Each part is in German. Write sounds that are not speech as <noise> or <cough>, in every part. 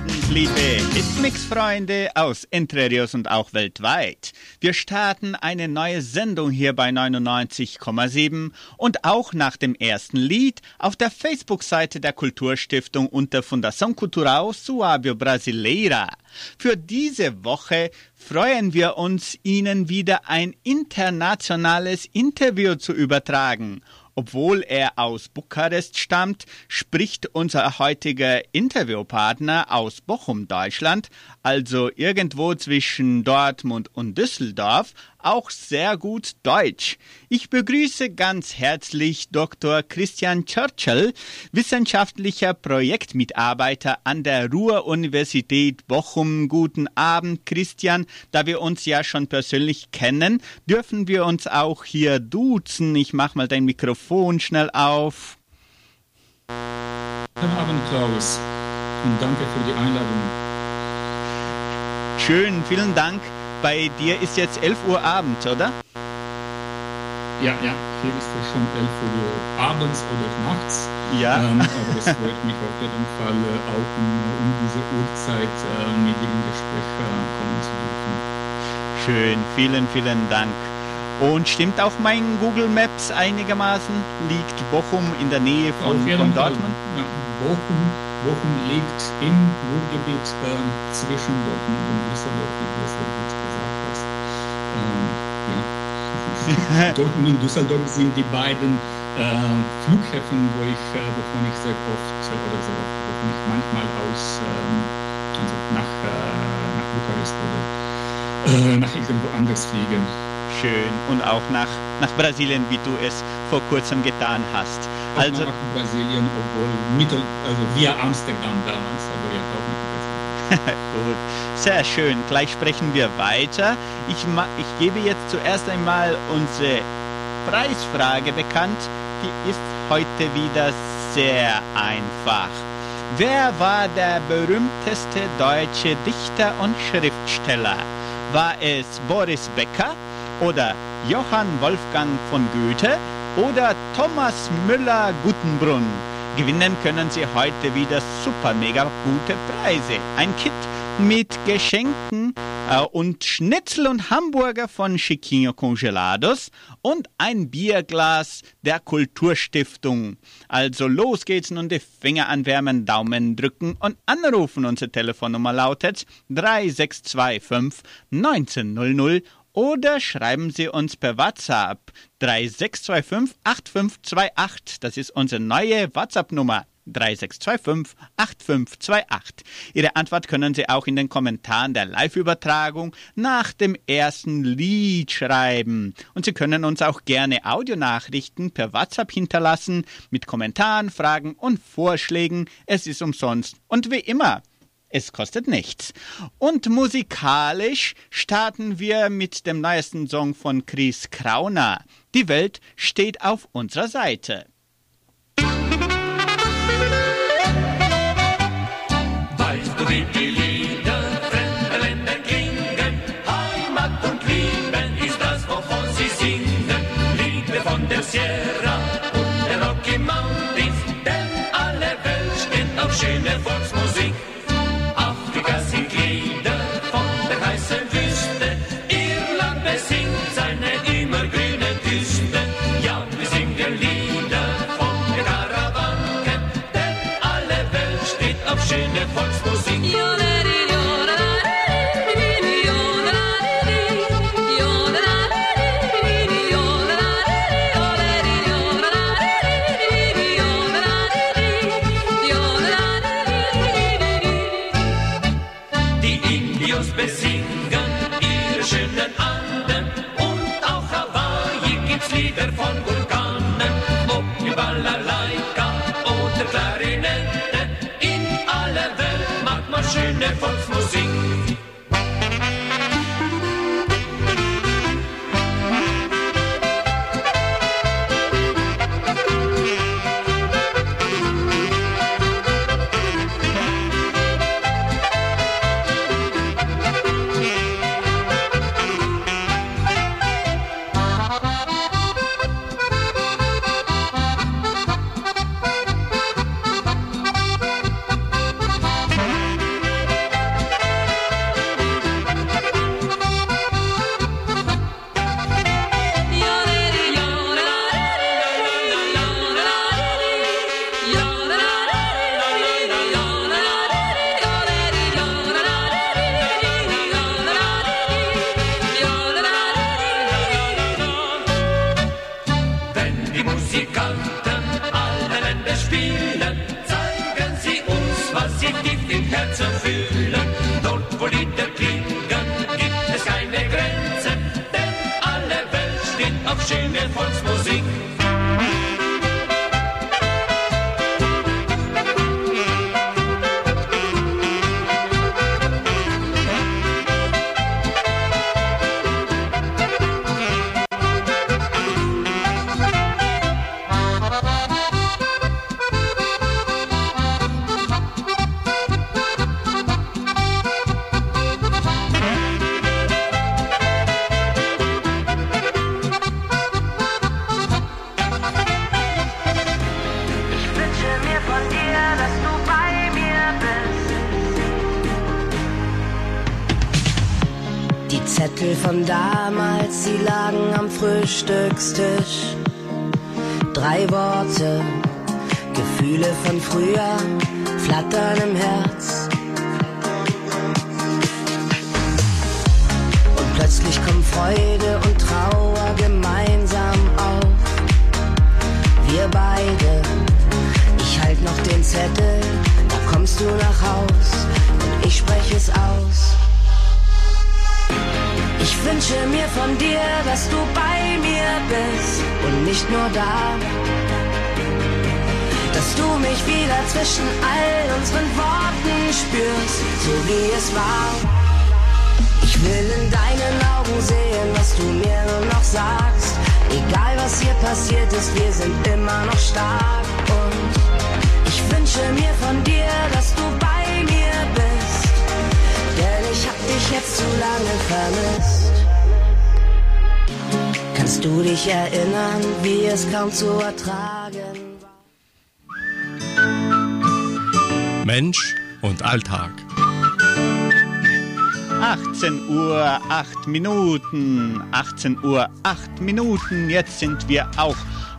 Abend, liebe Hitmix-Freunde aus Entre und auch weltweit. Wir starten eine neue Sendung hier bei 99,7 und auch nach dem ersten Lied auf der Facebook-Seite der Kulturstiftung unter Fundação Cultural Suábio Brasileira. Für diese Woche freuen wir uns, Ihnen wieder ein internationales Interview zu übertragen. Obwohl er aus Bukarest stammt, spricht unser heutiger Interviewpartner aus Bochum, Deutschland, also irgendwo zwischen Dortmund und Düsseldorf, auch sehr gut Deutsch. Ich begrüße ganz herzlich Dr. Christian Churchill, wissenschaftlicher Projektmitarbeiter an der Ruhr-Universität Bochum. Guten Abend, Christian. Da wir uns ja schon persönlich kennen, dürfen wir uns auch hier duzen. Ich mach mal dein Mikrofon schnell auf. Guten Abend, Klaus. Und danke für die Einladung. Schön, vielen Dank. Bei dir ist jetzt 11 Uhr abends, oder? Ja, ja, hier ist es schon 11 Uhr abends oder nachts. Ja. Ähm, aber es freut mich auf jeden Fall äh, auch um, um diese Uhrzeit äh, mit dir in Gespräch äh, kommen zu dürfen. Schön, vielen, vielen Dank. Und stimmt auch mein Google Maps einigermaßen? Liegt Bochum in der Nähe von, von Fall. Dortmund? Ja, Bochum, Bochum liegt im Ruhrgebiet äh, zwischen Dortmund und Düsseldorf, Dortmund und Düsseldorf sind die beiden äh, Flughäfen, wo ich, äh, wovon ich sehr oft äh, oder sehr oft, wovon ich manchmal aus ähm, also nach, äh, nach Bukarest oder äh, nach irgendwo anders fliege. Schön. Und auch nach, nach Brasilien, wie du es vor kurzem getan hast. Auch Also, nach Brasilien, obwohl Mittel, also via Amsterdam damals, aber ja, auch nach Brasilien. <laughs> Gut, sehr schön. Gleich sprechen wir weiter. Ich, ich gebe jetzt zuerst einmal unsere Preisfrage bekannt. Die ist heute wieder sehr einfach. Wer war der berühmteste deutsche Dichter und Schriftsteller? War es Boris Becker oder Johann Wolfgang von Goethe oder Thomas Müller-Guttenbrunn? Gewinnen können Sie heute wieder super mega gute Preise. Ein Kit mit Geschenken äh, und Schnitzel und Hamburger von Chiquinho Congelados und ein Bierglas der Kulturstiftung. Also los geht's nun die Finger anwärmen, Daumen drücken und anrufen. Unsere Telefonnummer lautet 3625 1900 oder schreiben Sie uns per WhatsApp 3625 8528. Das ist unsere neue WhatsApp-Nummer. 3625 8528. Ihre Antwort können Sie auch in den Kommentaren der Live-Übertragung nach dem ersten Lied schreiben. Und Sie können uns auch gerne Audionachrichten per WhatsApp hinterlassen mit Kommentaren, Fragen und Vorschlägen. Es ist umsonst. Und wie immer, es kostet nichts. Und musikalisch starten wir mit dem neuesten Song von Chris Krauner. Die Welt steht auf unserer Seite. Weißt du, wie die Lieder fremder Länder klingen? Heimat und Lieben ist das, wovon sie singen. Liebe von der Sierra und der Rocky Mountains, denn alle Welt steht auf schöne Volksmusik. Frühstückstisch. Kaum zu ertragen war? Mensch und Alltag. 18 Uhr 8 Minuten. 18 Uhr 8 Minuten. Jetzt sind wir auch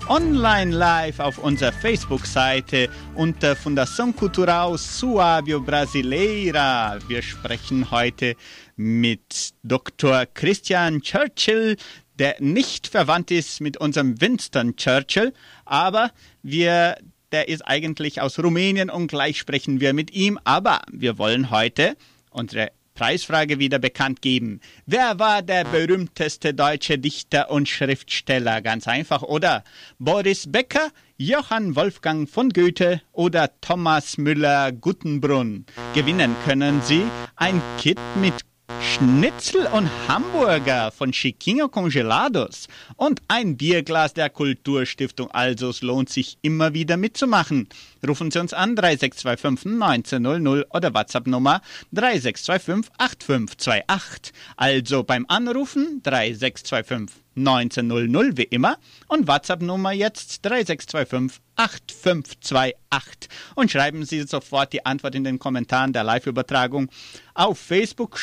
online live auf unserer Facebook-Seite unter Fundação Cultural Suábio Brasileira. Wir sprechen heute mit Dr. Christian Churchill, der nicht verwandt ist mit unserem Winston Churchill, aber wir der ist eigentlich aus Rumänien und gleich sprechen wir mit ihm. Aber wir wollen heute unsere Preisfrage wieder bekannt geben. Wer war der berühmteste deutsche Dichter und Schriftsteller? Ganz einfach, oder? Boris Becker, Johann Wolfgang von Goethe oder Thomas Müller-Guttenbrunn? Gewinnen können Sie ein Kit mit Schnitzel und Hamburger von Chiquinho Congelados und ein Bierglas der Kulturstiftung. Also es lohnt sich immer wieder mitzumachen. Rufen Sie uns an 3625 1900 oder WhatsApp Nummer 3625 8528. Also beim Anrufen 3625 1900 wie immer und WhatsApp Nummer jetzt 3625 8528 und schreiben Sie sofort die Antwort in den Kommentaren der Live-Übertragung auf Facebook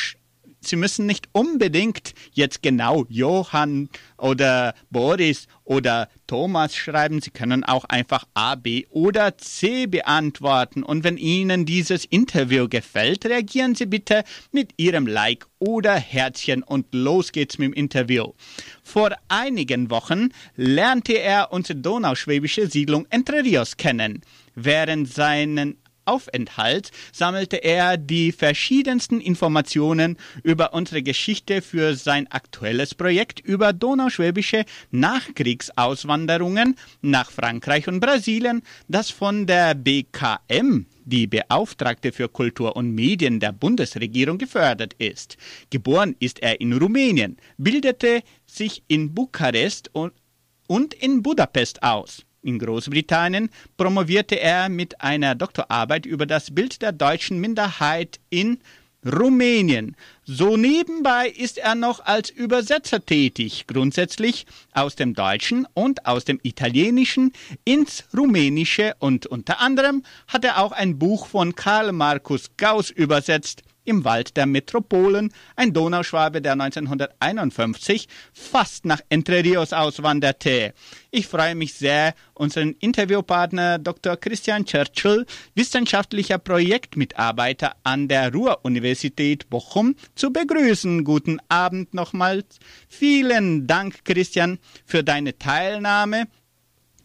Sie müssen nicht unbedingt jetzt genau Johann oder Boris oder Thomas schreiben. Sie können auch einfach A, B oder C beantworten. Und wenn Ihnen dieses Interview gefällt, reagieren Sie bitte mit Ihrem Like oder Herzchen und los geht's mit dem Interview. Vor einigen Wochen lernte er unsere donauschwäbische Siedlung Entre Rios kennen. Während seinen Aufenthalt sammelte er die verschiedensten Informationen über unsere Geschichte für sein aktuelles Projekt über donauschwäbische Nachkriegsauswanderungen nach Frankreich und Brasilien, das von der BKM die Beauftragte für Kultur und Medien der Bundesregierung gefördert ist. Geboren ist er in Rumänien, bildete sich in Bukarest und, in Budapest aus. In Großbritannien promovierte er mit einer Doktorarbeit über das Bild der deutschen Minderheit in Rumänien. So nebenbei ist er noch als Übersetzer tätig, grundsätzlich aus dem Deutschen und aus dem Italienischen ins Rumänische und unter anderem hat er auch ein Buch von Karl Markus Gauss übersetzt, im Wald der Metropolen, ein Donauschwabe, der 1951 fast nach Entre Rios auswanderte. Ich freue mich sehr, unseren Interviewpartner Dr. Christian Churchill, wissenschaftlicher Projektmitarbeiter an der Ruhr-Universität Bochum, zu begrüßen. Guten Abend nochmals. Vielen Dank, Christian, für deine Teilnahme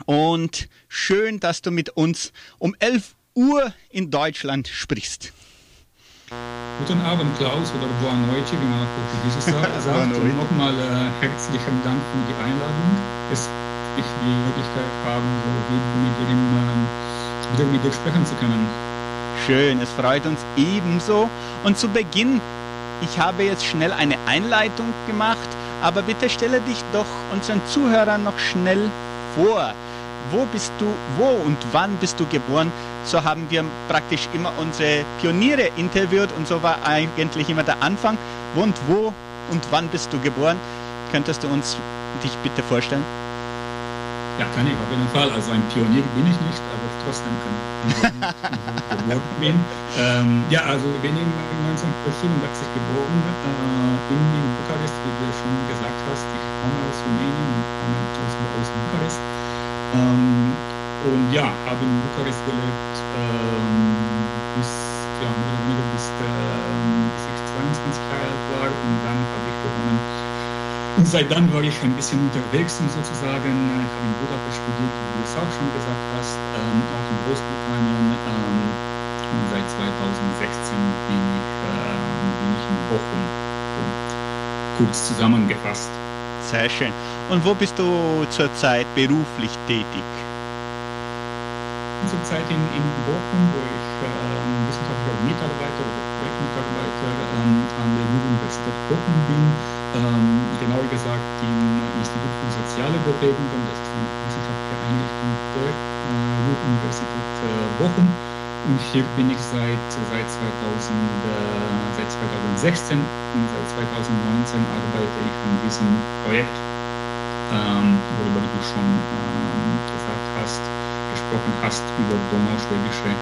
und schön, dass du mit uns um 11 Uhr in Deutschland sprichst. Guten Abend, Klaus, oder Boa Noite, wie man Portugiesisch <laughs> sagt. Und nochmal äh, herzlichen Dank für die Einladung. Es ich die Möglichkeit haben, so mit dir, äh, wieder mit dir sprechen zu können. Schön, es freut uns ebenso. Und zu Beginn, ich habe jetzt schnell eine Einleitung gemacht, aber bitte stelle dich doch unseren Zuhörern noch schnell vor. Wo bist du, wo und wann bist du geboren? So haben wir praktisch immer unsere Pioniere interviewt und so war eigentlich immer der Anfang. Wo und wo und wann bist du geboren? Könntest du uns dich bitte vorstellen? Ja, kann ich auf jeden Fall. Also ein Pionier bin ich nicht, aber trotzdem kann ich <laughs> geboren bin. Ähm, ja, also ich bin in 1984 geboren äh, in, in Bukarest, wie du schon gesagt hast. Ich komme aus Rumänien Ähm, und ja, habe in Bukarest gelebt ähm, bis, ja, mehr oder weniger bis, äh, bis ich 22 Jahre alt war und dann habe ich begonnen, und seit dann war ich ein bisschen unterwegs, sozusagen. Ich habe in Budapest studiert, wie du es auch schon gesagt hast, ähm, auch in Großbritannien. Ähm, und seit 2016 bin ich, äh, bin ich in Bochum. So, kurz zusammengefasst. Sehr schön. Und wo bist du zurzeit beruflich tätig? Zurzeit in, in Bochum, wo ich äh, wissenschaftlicher Mitarbeiter oder Projektmitarbeiter ähm, an der Universität Bochum bin ähm, genauer gesagt im Institut für soziale Bewegungen, das ist eine wissenschaftliche Einrichtung der äh, Ruhr-Universität äh, Bochum. Und hier bin ich seit, seit, 2000, äh, seit 2016 und seit 2019 arbeite ich an diesem Projekt, ähm, worüber du schon ähm, gesagt hast, gesprochen hast, über donauschwäbische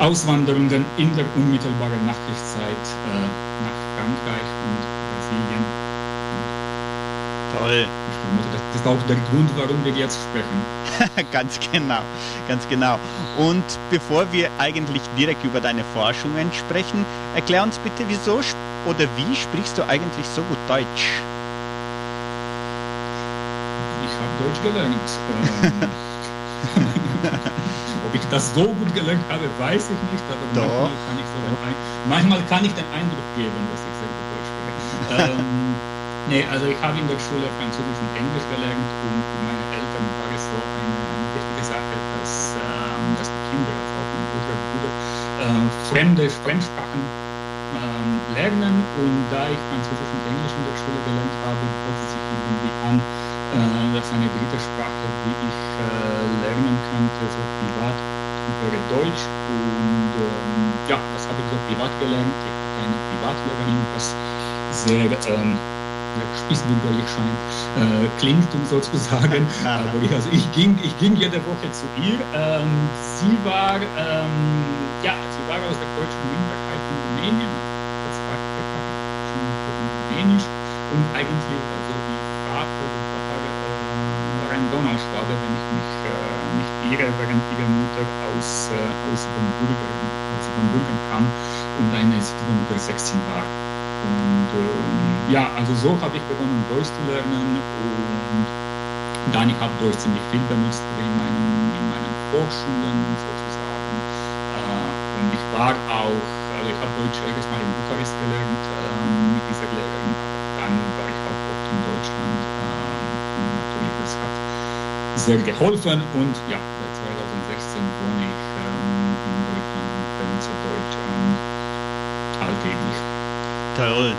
Auswanderungen in der unmittelbaren Nachkriegszeit äh, nach Frankreich und Brasilien Toll. Das ist auch der Grund, warum wir jetzt sprechen. <laughs> ganz genau, ganz genau. Und bevor wir eigentlich direkt über deine Forschungen sprechen, erklär uns bitte, wieso oder wie sprichst du eigentlich so gut Deutsch? Ich habe Deutsch gelernt. Ähm, <laughs> ob ich das so gut gelernt habe, weiß ich nicht, aber manchmal kann, ich so den, manchmal kann ich den Eindruck geben, dass ich sehr gut Deutsch spreche. ähm, Nee, also ich habe in der Schule Französisch und Englisch gelernt und für meine Eltern war es so eine, eine wichtige Sache, dass, ähm, dass die Kinder, also auch mein größerer Bruder, äh, fremde Fremdsprachen ähm, lernen und da ich Französisch und Englisch in der Schule gelernt eine dritte Sprache, die ich äh, lernen könnte, so privat, wäre Deutsch und ähm, ja, das habe ich so privat gelernt. Ich hatte eine Privatlehrerin, was sehr ähm, spießbürgerlich scheint, äh, klingt, um so zu sagen. <laughs> Aber ich, also ich ging, ich ging jede Woche zu ihr. Ähm, sie war, ähm, ja, sie war aus der deutschen Minderheit in Rumänien. Das war schon Rumänisch und eigentlich also die Sprache war, äh, war ein Donauschwabe, wenn ich mich äh, nicht irre, während ihre Mutter aus, äh, aus Siebenbürgen, aus Siebenbürgen kam und eine Siebenbürger 16 war. Und äh, ja, also so habe ich begonnen, Deutsch zu lernen und dann ich habe Deutsch ziemlich viel benutzt in meinen, in meinen Forschungen sozusagen. Äh, und ich war auch, also ich habe Deutsch erstmal in Bukarest gelernt äh, mit dieser Lehrerin, dann war ich auch oft in Deutschland ähm, und natürlich das hat sehr geholfen und ja, seit 2016 wohne ich ähm, in Deutschland und benutze Deutsch ähm, alltäglich. Toll.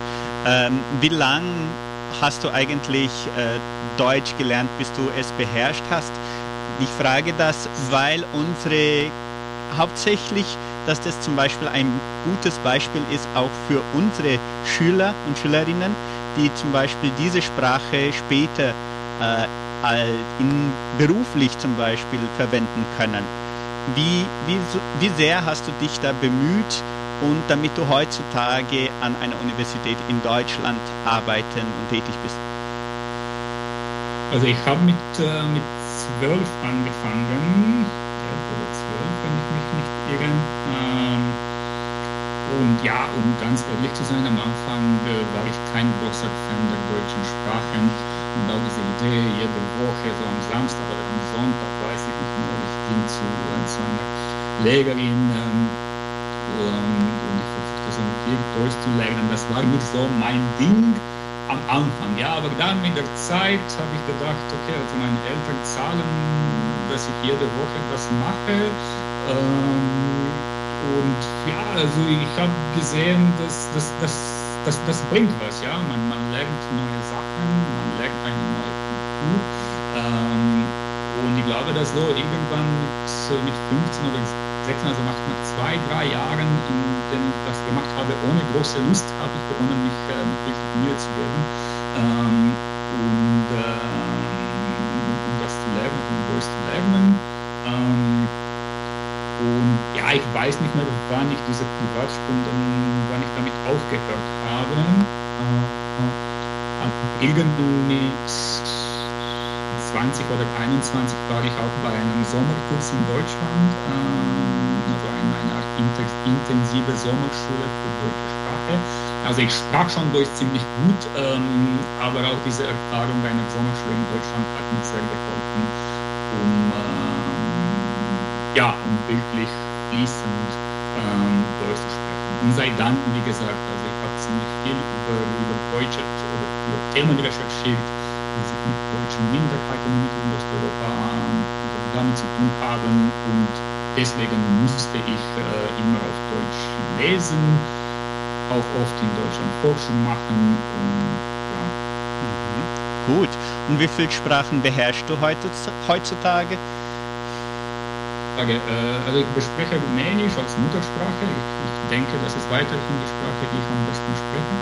Ähm, wie lange hast du eigentlich äh, Deutsch gelernt, bis du es beherrscht hast? Ich frage das, weil unsere hauptsächlich, dass das zum Beispiel ein gutes Beispiel ist auch für unsere Schüler und Schülerinnen, die zum Beispiel diese Sprache später äh, in, beruflich zum Beispiel verwenden können. Wie, wie, wie sehr hast du dich da bemüht, und damit du heutzutage an einer Universität in Deutschland arbeiten und tätig bist? Also ich habe mit, äh, mit zwölf angefangen, elf oder zwölf, wenn ich mich nicht irre. Ähm, und ja, um ganz ehrlich zu sein, am Anfang äh, war ich kein großer Fan der deutschen Sprache. Und diese Idee, jede Woche, so am Samstag oder am Sonntag, weiß ich nicht mehr, ich ging zu, zu einer Lehrerin, ähm, und ich versuchte so Deutsch zu lernen. Das war nicht so mein Ding. am Anfang, ja, aber dann mit der Zeit habe ich gedacht, okay, also meine Eltern zahlen, dass ich jede Woche das mache. Ähm, und ja, also ich habe gesehen, dass das, das, das, bringt was, ja. Man, man lernt neue Sachen, man lernt eine neue Kultur. Ähm, und ich glaube, dass so irgendwann mit, mit 15 oder 16, also nach, zwei, drei Jahren, in denen ich das gemacht habe, ohne große Lust, habe ich begonnen, mich äh, richtig Mühe zu geben. Ähm, und äh, um das zu lernen, um durchzulernen. Ähm, und ja, ich weiß nicht mehr, wann ich diese Privatstunden, wann ich damit aufgehört habe. Äh, äh, irgendwann mit 20 oder 21 war ich auch bei einem Sommerkurs in Deutschland, ähm, also eine, Art intensive Sommerschule für deutsche Sprache. Also ich sprach schon Deutsch ziemlich gut, ähm, aber auch diese Erfahrung bei einer Sommerschule in Deutschland hat mir sehr geholfen, um, ähm, ja, wirklich fließend ähm, Deutsch zu sprechen. Und seit dann, wie gesagt, also ich habe ziemlich viel über, über deutsche oder über Themen recherchiert, die sich mit deutschen Minderheiten in Osteuropa damit zu tun haben. Und deswegen musste ich äh, immer auf Deutsch lesen, auch oft in Deutschland Forschung machen. Und, mhm. Gut. Und wie viele Sprachen beherrschst du heutzutage? Äh, also ich bespreche Rumänisch als Muttersprache. Ich, denke, das ist weiterhin die Sprache, die ich am besten spreche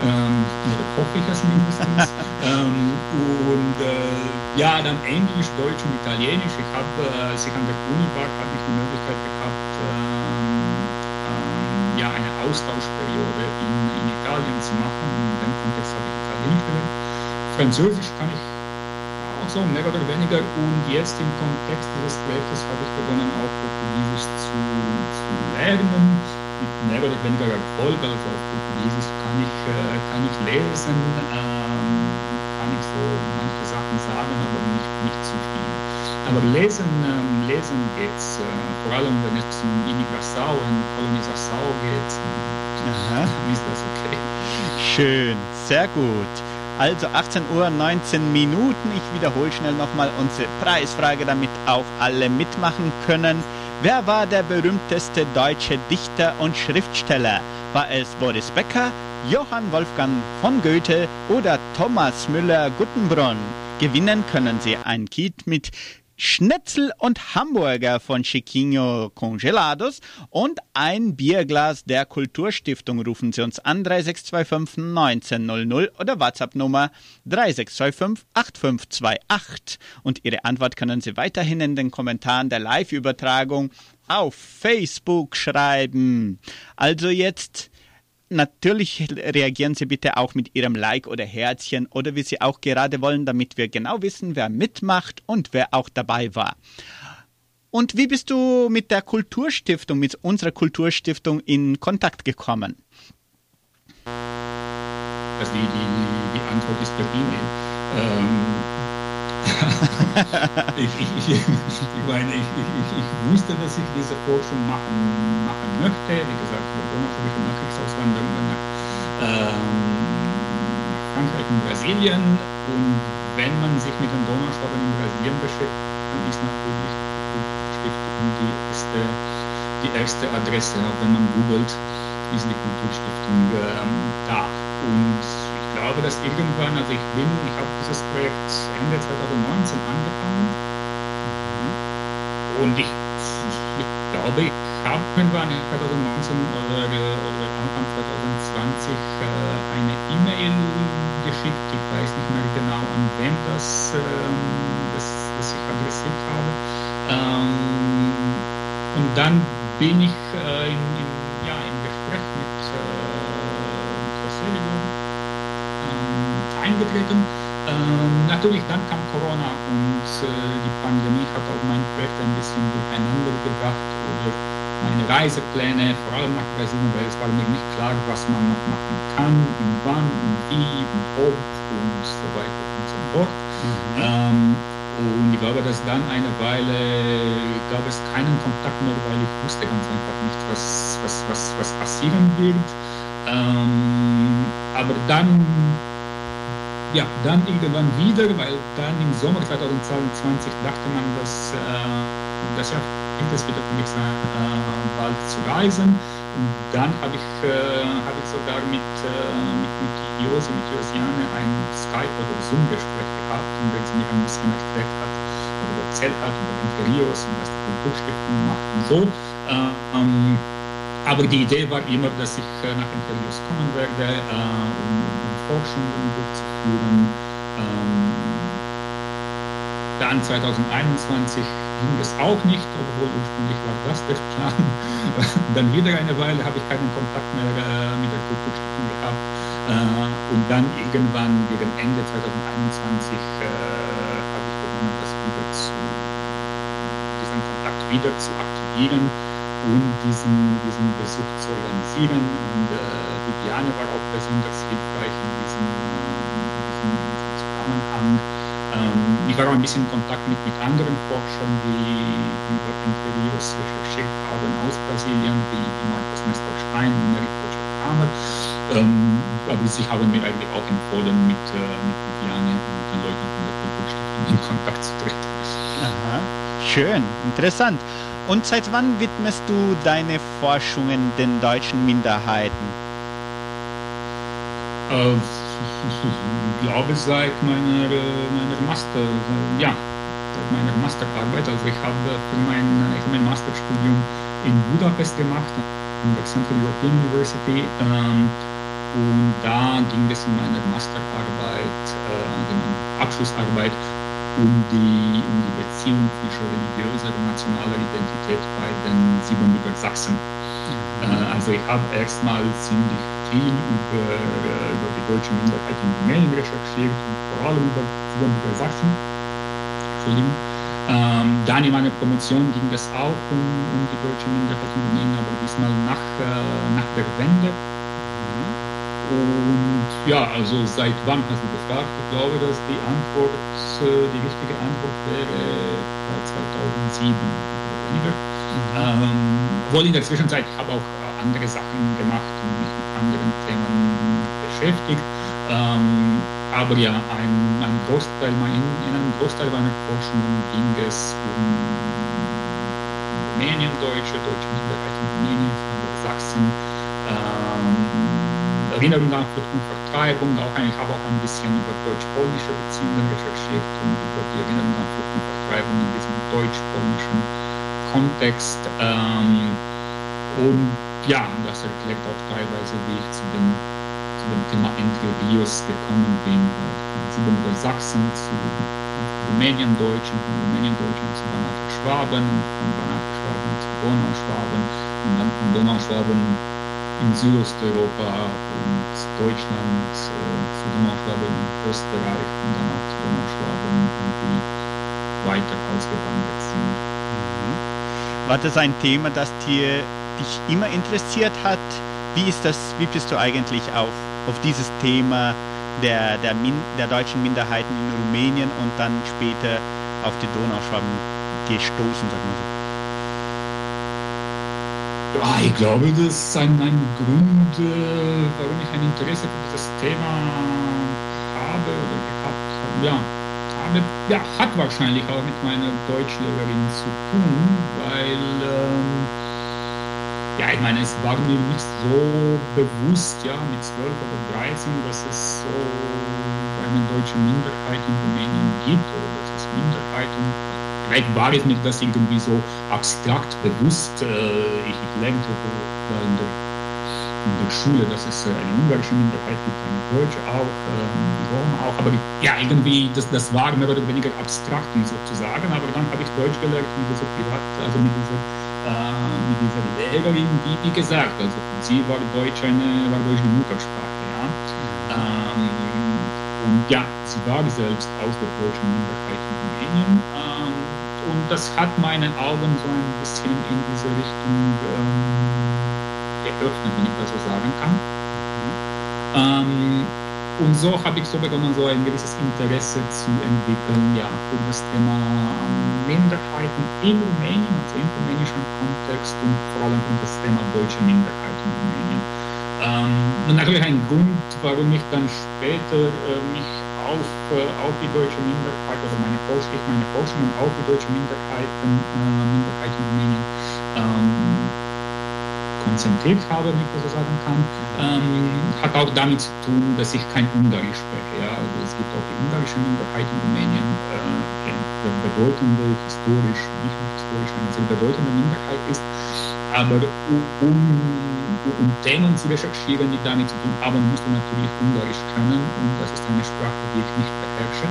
ähm, oder hoffe ich es mindestens. <laughs> ähm, und äh, ja, dann Englisch, Deutsch und Italienisch. Ich habe, äh, als ich an der Uni war, habe ich die Möglichkeit gehabt, ähm, ähm, ja, eine Austauschperiode in, in Italien zu machen. In dem Kontext habe ich Italienisch gelernt. Französisch kann ich auch so, mehr oder weniger. Und jetzt im Kontext dieses Projektes habe ich begonnen, auch Portugiesisch zu, zu lernen mit mehr oder weniger Erfolg. Also auf Portugiesisch kann ich, äh, kann ich lesen, ähm, kann ich so manche Sachen sagen, aber nicht, nicht zu viel. Aber lesen, ähm, lesen geht's, äh, vor allem wenn es um Immigration und Kolonisation geht, Aha. <laughs> ist das okay. Schön, sehr gut. Also 18 Uhr 19 Minuten. Ich wiederhole schnell nochmal unsere Preisfrage, damit auch alle mitmachen können. Wer war der berühmteste deutsche Dichter und Schriftsteller? War es Boris Becker, Johann Wolfgang von Goethe oder Thomas Müller-Guttenbrunn? Gewinnen können Sie ein Kit mit Schnitzel und Hamburger von Chiquinho Congelados und ein Bierglas der Kulturstiftung. Rufen Sie uns an 3625 1900 oder WhatsApp Nummer 3625 8528. Und Ihre Antwort können Sie weiterhin in den Kommentaren der Live-Übertragung auf Facebook schreiben. Also jetzt Natürlich reagieren Sie bitte auch mit Ihrem Like oder Herzchen oder wie Sie auch gerade wollen, damit wir genau wissen, wer mitmacht und wer auch dabei war. Und wie bist du mit der Kulturstiftung, mit unserer Kulturstiftung in Kontakt gekommen? Also die, die, die Antwort ist per E-Mail. Ähm <laughs> ich, ich, ich, ich, meine, ich, ich, ich, wusste, dass ich diese Forschung machen, machen möchte. Wie gesagt, damals habe ich Frankreich und Brasilien. Und wenn man sich mit den Donauschwaben in Brasilien beschäftigt, dann ist natürlich die Stiftung die erste, die erste Adresse. Auch wenn man googelt, ist die Kulturstiftung ähm, da. Und glaube, dass irgendwann, also ich bin, ich habe dieses Projekt Ende 2019 angefangen und ich, ich glaube, ich habe irgendwann 2019 oder, oder Anfang 2020 äh, eine E-Mail geschickt. Ich weiß nicht mehr genau, an wem das, äh, das, das ich adressiert habe. Ähm, und dann bin ich äh, in, in, ja, im Gespräch mit, äh, mit Roselio eingetreten. Ähm, natürlich, dann kam Corona und äh, die Pandemie hat auch mein Projekt ein bisschen durcheinander gebracht oder meine Reisepläne, vor allem nach Brasilien, weil es war mir nicht klar, was man noch machen kann und wann und wie und ob und so weiter und so fort. Mhm. Ähm, und ich glaube, dass dann eine Weile gab es keinen Kontakt mehr, weil ich wusste ganz einfach nicht, was, was, was, was passieren wird. Ähm, aber dann ja, dann irgendwann wieder, weil dann im Sommer 2022 dachte man, dass äh, das Jahr es wieder sein, äh, bald zu reisen. Und dann habe ich, äh, hab ich sogar mit, äh, mit, mit Josi, mit Josiane ein Skype- oder Zoom-Gespräch gehabt, in dem sie mir ein bisschen erklärt hat oder erzählt hat über Interiors und was die Kulturstiftung macht und so. Ähm, aber die Idee war immer, dass ich äh, nach Interiors kommen werde, äh, um, um Forschungen durchzuführen. Ähm, dann 2021 ging es auch nicht, obwohl ursprünglich war das der Plan. <laughs> dann wieder eine Weile habe ich keinen Kontakt mehr äh, mit der Kulturstiftung gehabt. Und dann irgendwann gegen Ende 2021 äh, habe ich begonnen, das wieder zu, diesen Kontakt wieder zu aktivieren und diesen, diesen Besuch zu organisieren. Und äh, Viviane war auch besonders hilfreich in diesem, äh, in diesem Zusammenhang. Ähm, ich war auch ein bisschen in Kontakt mit, mit anderen Forschern, die, die über Interviews recherchiert haben aus Brasilien, wie, wie Markus Nestor Stein und Erik Kramer. Ähm, aber sie haben mir eigentlich auch empfohlen, mit, äh, mit Viviane und den Leuten von der Kulturstiftung in Kontakt zu treten. Aha, schön, interessant. Und seit wann widmest du deine Forschungen den deutschen Minderheiten? Äh, ich glaube seit meiner, meiner Master, ja, seit meiner Masterarbeit. Also ich habe mein, ich mein Masterstudium in Budapest gemacht, an der Central European University. Ähm, und da ging es in meiner Masterarbeit, äh, also meiner Abschlussarbeit, um die, um die Beziehung zwischen religiöser und nationaler Identität bei den Siebenbürger Sachsen. Äh, also ich habe erstmal ziemlich viel über, über die deutsche Minderheit in Rumänien recherchiert und vor allem über Siebenbürger Sachsen. Entschuldigung. Ähm, dann in meiner Promotion ging es auch um, um die deutsche Minderheit in Rumänien, aber diesmal nach, äh, nach der Wende. Und ja, also seit wann hast du gefragt? Ich glaube, dass die Antwort, äh, die richtige Antwort wäre bei 2007 oder weniger. Mhm. Ähm, obwohl in der Zwischenzeit, ich habe auch andere Sachen gemacht und mich mit anderen Themen beschäftigt. Ähm, aber ja, ein, ein Großteil, in, in einem Großteil meiner Forschung ging es um Rumänien-Deutsche, deutsche Minderheiten in Rumänien, Sachsen, ähm, Erinnerung an Vertreibung, auch ich habe auch ein bisschen über deutsch-polnische Beziehungen recherchiert und über die Erinnerung an Vertreibung in diesem deutsch-polnischen Kontext. Ähm, und ja, das erklärt auch teilweise, wie ich zu dem, zu dem Thema Entre Rios gekommen bin, von Sachsen zu Rumänien-Deutschen, von Rumänien-Deutschen zu Banater Schwaben, von Banater Schwaben zu Donauschwaben und dann von Donauschwaben in Südosteuropa und Deutschland, äh, zu Donauschwaben in Österreich und dann auch zu Donauschwaben irgendwie weiter ausgewandert sind. Mhm. War das ein Thema, das dir, dich immer interessiert hat? Wie ist das, wie bist du eigentlich auf, auf dieses Thema der, der, Min, der deutschen Minderheiten in Rumänien und dann später auf die Donauschwaben gestoßen, sagen wir so? Ja, ich glaube, das ist ein, ein Grund, äh, warum ich ein Interesse für dieses Thema habe oder gehabt habe. Ja, habe, ja, hat wahrscheinlich auch mit meiner Deutschlehrerin zu tun, weil, ähm, ja, ich meine, es war mir nicht so bewusst, ja, mit 12 oder 13, dass es so eine deutsche Minderheit in Rumänien gibt oder dass es Minderheiten war es mir das irgendwie so abstrakt bewusst. Äh, ich, lernte in der, in der Schule, dass es äh, eine ungarische Minderheit gibt, eine deutsche auch, die Roma auch. Aber ja, irgendwie, das, das war mehr oder weniger abstrakt sozusagen. Aber dann habe ich Deutsch gelernt mit dieser Privat, also mit dieser, äh, mit dieser Lehrerin, die, wie gesagt, also sie war Deutsch, eine, war Deutsch die Muttersprache. Ja. Ähm, und ja, sie war selbst aus der deutschen Minderheit in Rumänien. Ähm, das hat meine Augen so ein bisschen in diese Richtung ähm, geöffnet, wenn ich das so sagen kann. Ähm, und so habe ich so begonnen, so ein gewisses Interesse zu entwickeln, ja, für das Thema Minderheiten in Rumänien, also im rumänischen Kontext und vor allem für das Thema deutsche Minderheiten in Rumänien. Ähm, natürlich ein Grund, warum ich dann später äh, mich auf, äh, auf die deutsche Minderheit oder meine Forschung, meine Forschungen auf die deutsche Minderheiten, äh, Minderheit in Rumänien ähm, konzentriert habe, wenn ich das so sagen kann, ähm, hat auch damit zu tun, dass ich kein Ungarisch spreche. Ja? Also es gibt auch die ungarische Minderheit in Rumänien, äh, die bedeutende, historisch, nicht nur historisch, eine sehr bedeutende Minderheit ist. Aber um, um Themen zu recherchieren, die damit zu tun haben, musst du natürlich Ungarisch können und das ist eine Sprache, die ich nicht beherrsche.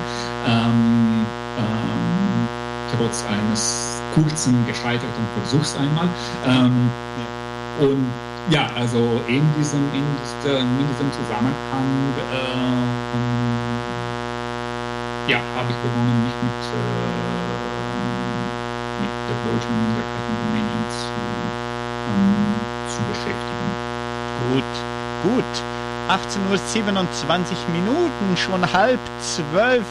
Ähm, ähm, trotz eines kurzen, gescheiterten Versuchs einmal. Ähm. Und ja, also in diesem, in diesem, in diesem Zusammenhang äh, ja, habe ich begonnen, mich mit, äh, mit der deutschen Minderheit in Rumänien zu beschäftigen. Gut, gut. 18.27 Uhr Minuten, schon halb zwölf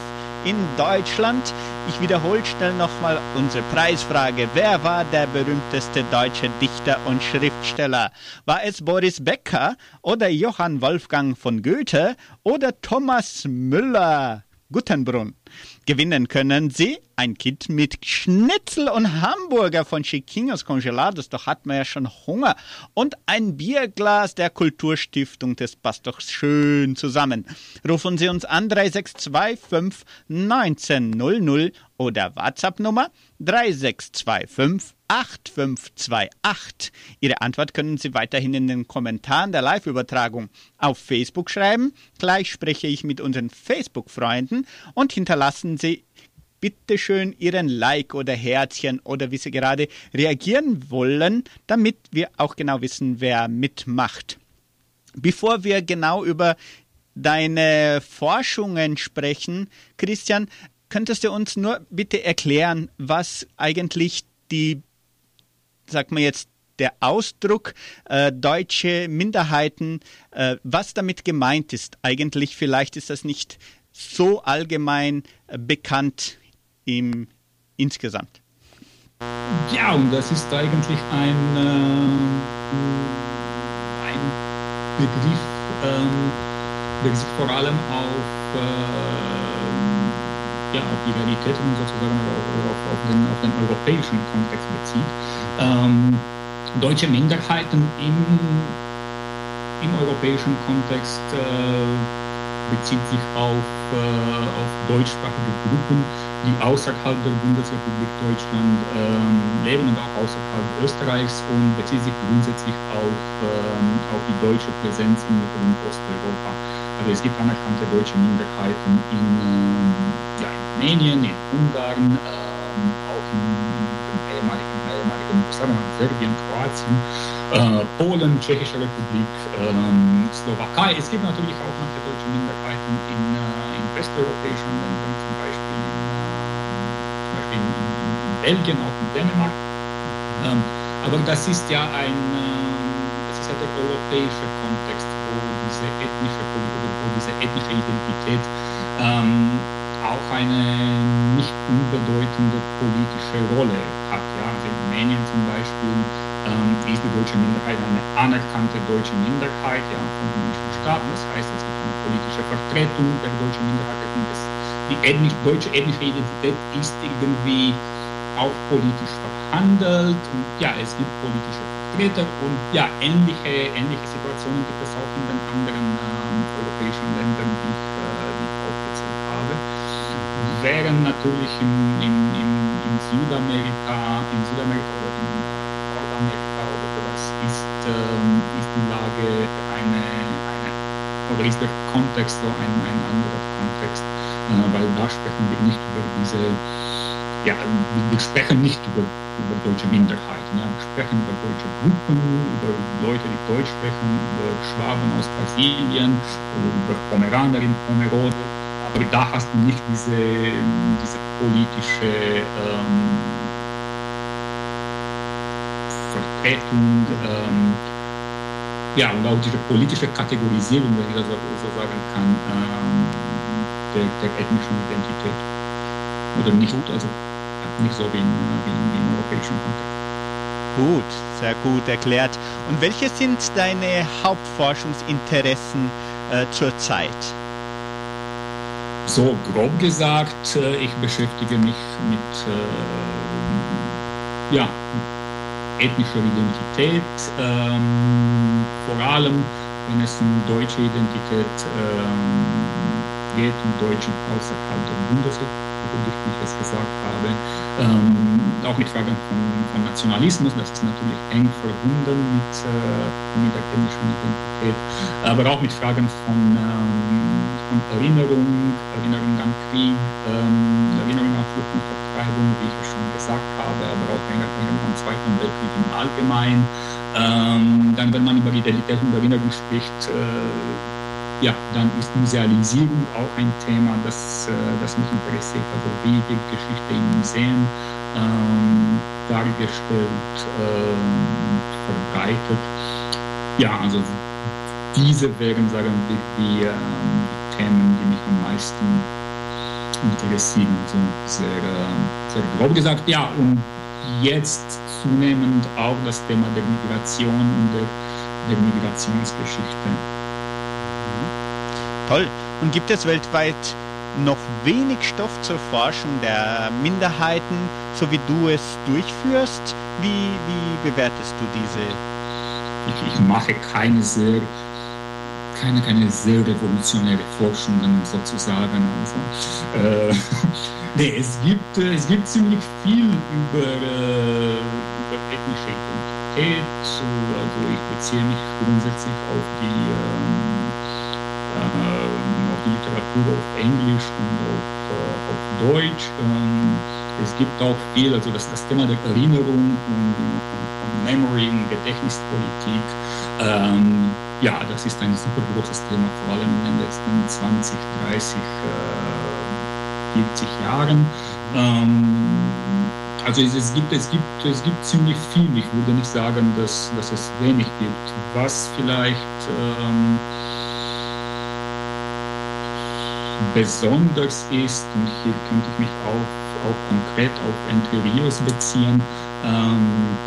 in Deutschland. Ich wiederhole schnell nochmal unsere Preisfrage. Wer war der berühmteste deutsche Dichter und Schriftsteller? War es Boris Becker oder Johann Wolfgang von Goethe oder Thomas Müller? Guttenbrunn. Gewinnen können Sie ein Kit mit Schnitzel und Hamburger von Chiquinhos Congelados, doch hat man ja schon Hunger. Und ein Bierglas der Kulturstiftung, das passt doch schön zusammen. Rufen Sie uns an 3625 1900 oder WhatsApp-Nummer 3625 8528. Ihre Antwort können Sie weiterhin in den Kommentaren der Live-Übertragung auf Facebook schreiben. Gleich spreche ich mit unseren Facebook-Freunden und hinterlassen Sie bitte schön Ihren Like oder Herzchen oder wie Sie gerade reagieren wollen, damit wir auch genau wissen, wer mitmacht. Bevor wir genau über deine Forschungen sprechen, Christian, könntest du uns nur bitte erklären, was eigentlich die sagt man jetzt, der Ausdruck äh, deutsche Minderheiten, äh, was damit gemeint ist. Eigentlich vielleicht ist das nicht so allgemein äh, bekannt im, insgesamt. Ja, und das ist eigentlich ein, äh, ein Begriff, ähm, der sich vor allem auf äh, ja, auf die Realitäten sozusagen oder auf, auf, den, auf den europäischen Kontext bezieht. Ähm, deutsche Minderheiten im, im europäischen Kontext äh, bezieht sich auf, äh, auf deutschsprachige Gruppen, die außerhalb der Bundesrepublik Deutschland ähm, leben und auch außerhalb Österreichs und bezieht sich grundsätzlich auf, ähm, auf die deutsche Präsenz in Mittel- und Osteuropa. Also es gibt anerkannte deutsche Minderheiten in, ähm, ja, Rumänien, in Ungarn, ähm, auch in, ehemaligen, ehemaligen Jugoslawien, Serbien, Kroatien, äh, Polen, Tschechische Republik, ähm, Slowakei. Es gibt natürlich auch manche deutsche Minderheiten in, äh, in westeuropäischen Ländern, zum Beispiel in, äh, zum Beispiel in, in, Belgien, auch in Dänemark. Ähm, aber das ist ja ein, äh, das ist ja der europäische Kontext, wo diese ethnische Politik diese ethnische Identität ähm, auch eine nicht unbedeutende politische Rolle hat. Ja? Also in Rumänien zum Beispiel ähm, ist die deutsche Minderheit eine anerkannte deutsche Minderheit ja, vom rumänischen Staat. Das heißt, es gibt eine politische Vertretung der deutschen Minderheit. Das, die ethnisch, deutsche ethnische Identität ist irgendwie auch politisch verhandelt und ja, es gibt politische Vertreter und ja, ähnliche, ähnliche Situationen gibt es auch in den anderen ähm, europäischen Ländern, die. Während natürlich in, in, in, in Südamerika, in Südamerika oder in Nordamerika oder sowas ist, ähm, ist die Lage eine, eine oder ist der Kontext so ein, ein anderer Kontext, äh, weil da sprechen wir nicht über diese ja, wir sprechen nicht über, über deutsche Minderheiten. Ja. Wir sprechen über deutsche Gruppen, über Leute, die Deutsch sprechen, über Schwaben aus Brasilien oder über Pomeraner in Pomerode. Aber da hast du nicht diese, diese politische ähm, Vertretung, ähm, ja, und auch diese politische Kategorisierung, wenn ich das so sagen kann, ähm, der, der ethnischen Identität. Oder nicht, also nicht so wie, in, wie, wie im europäischen Kontext. Gut, sehr gut erklärt. Und welche sind deine Hauptforschungsinteressen äh, zurzeit? So grob gesagt, äh, ich beschäftige mich mit äh, ja, ethnischer Identität, ähm, vor allem wenn es um deutsche Identität ähm, geht, um Deutschen außerhalb der Bundesrepublik, wie ich es gesagt habe, ähm, auch mit Fragen von, von, Nationalismus, das ist natürlich eng verbunden mit, äh, mit der ethnischen Identität, aber auch mit Fragen von, ähm, von Erinnerung, Erinnerung an Krieg, ähm, Erinnerung an Flucht und Vertreibung, wie ich es schon gesagt habe, aber auch Erinnerung am Zweiten Weltkrieg im Allgemeinen. Ähm, dann, wenn man über Identität und Erinnerung spricht, äh, ja, dann ist Musealisierung auch ein Thema, das, äh, das mich interessiert. Also wie wird Geschichte in Museen ähm, dargestellt und äh, verbreitet. Ja, also diese wären, sagen wir, die, äh, die Themen, die mich am meisten interessieren. So sehr, äh, sehr grob gesagt, ja, und jetzt zunehmend auch das Thema der Migration und der, der Migrationsgeschichte. Toll. Und gibt es weltweit noch wenig Stoff zur Forschung der Minderheiten, so wie du es durchführst? Wie, wie bewertest du diese? Ich, ich mache keine sehr keine, keine sehr revolutionäre Forschungen sozusagen. Also, äh, <laughs> Nee, es gibt, äh, es gibt ziemlich viel über, äh, über ethnische Identität. Also ich beziehe mich grundsätzlich auf die, äh, auf die Literatur auf Englisch und auf, äh, auf Deutsch. Ähm, es gibt auch viel, also das, das Thema der Erinnerung und von Memory und Gedächtnispolitik. Ähm, ja, das ist ein super großes Thema, vor allem in den letzten 20, 30 Jahren. 40 Jahren. Ähm, also es, es, gibt, es, gibt, es gibt ziemlich viel. Ich würde nicht sagen, dass, dass es wenig gibt. Was vielleicht ähm, besonders ist, und hier könnte ich mich auch, auch konkret auf Entre Rios beziehen, ähm,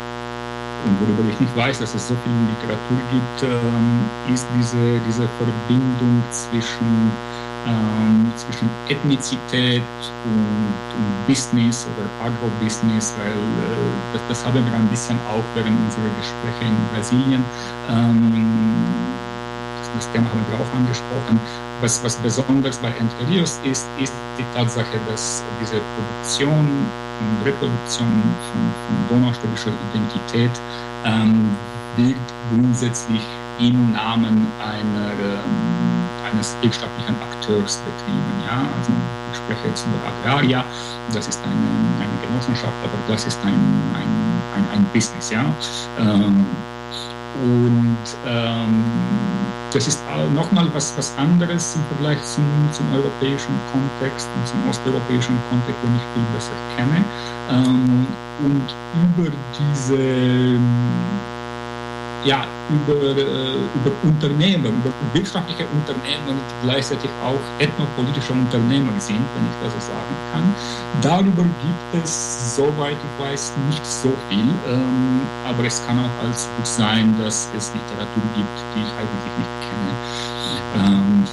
und worüber ich nicht weiß, dass es so viel Literatur gibt, ähm, ist diese, diese Verbindung zwischen ähm, zwischen Ethnizität und, und, Business oder Agrobusiness, weil äh, das, das, haben wir ein bisschen auch während unserer Gespräche in Brasilien. Das, Thema haben wir auch angesprochen. Was, was besonders bei Entre ist, ist die Tatsache, dass diese Produktion und Reproduktion von, von donaustädtischer Identität ähm, wird grundsätzlich im Namen einer ähm, eines wirtschaftlichen Akteurs betrieben. Ja? Also ich spreche jetzt über Agraria, das ist eine, eine Genossenschaft, aber das ist ein, ein, ein, ein Business. Ja? Ähm, und ähm, das ist nochmal was, was anderes im Vergleich zum, zum europäischen Kontext und zum osteuropäischen Kontext, den ich viel besser kenne. Ähm, und über diese ja, über, äh, über Unternehmer, über wirtschaftliche Unternehmer, die gleichzeitig auch ethnopolitische Unternehmer sind, wenn ich das so sagen kann. Darüber gibt es, soweit ich weiß, nicht so viel, ähm, aber es kann auch als gut sein, dass es Literatur gibt, die ich eigentlich nicht. Ähm,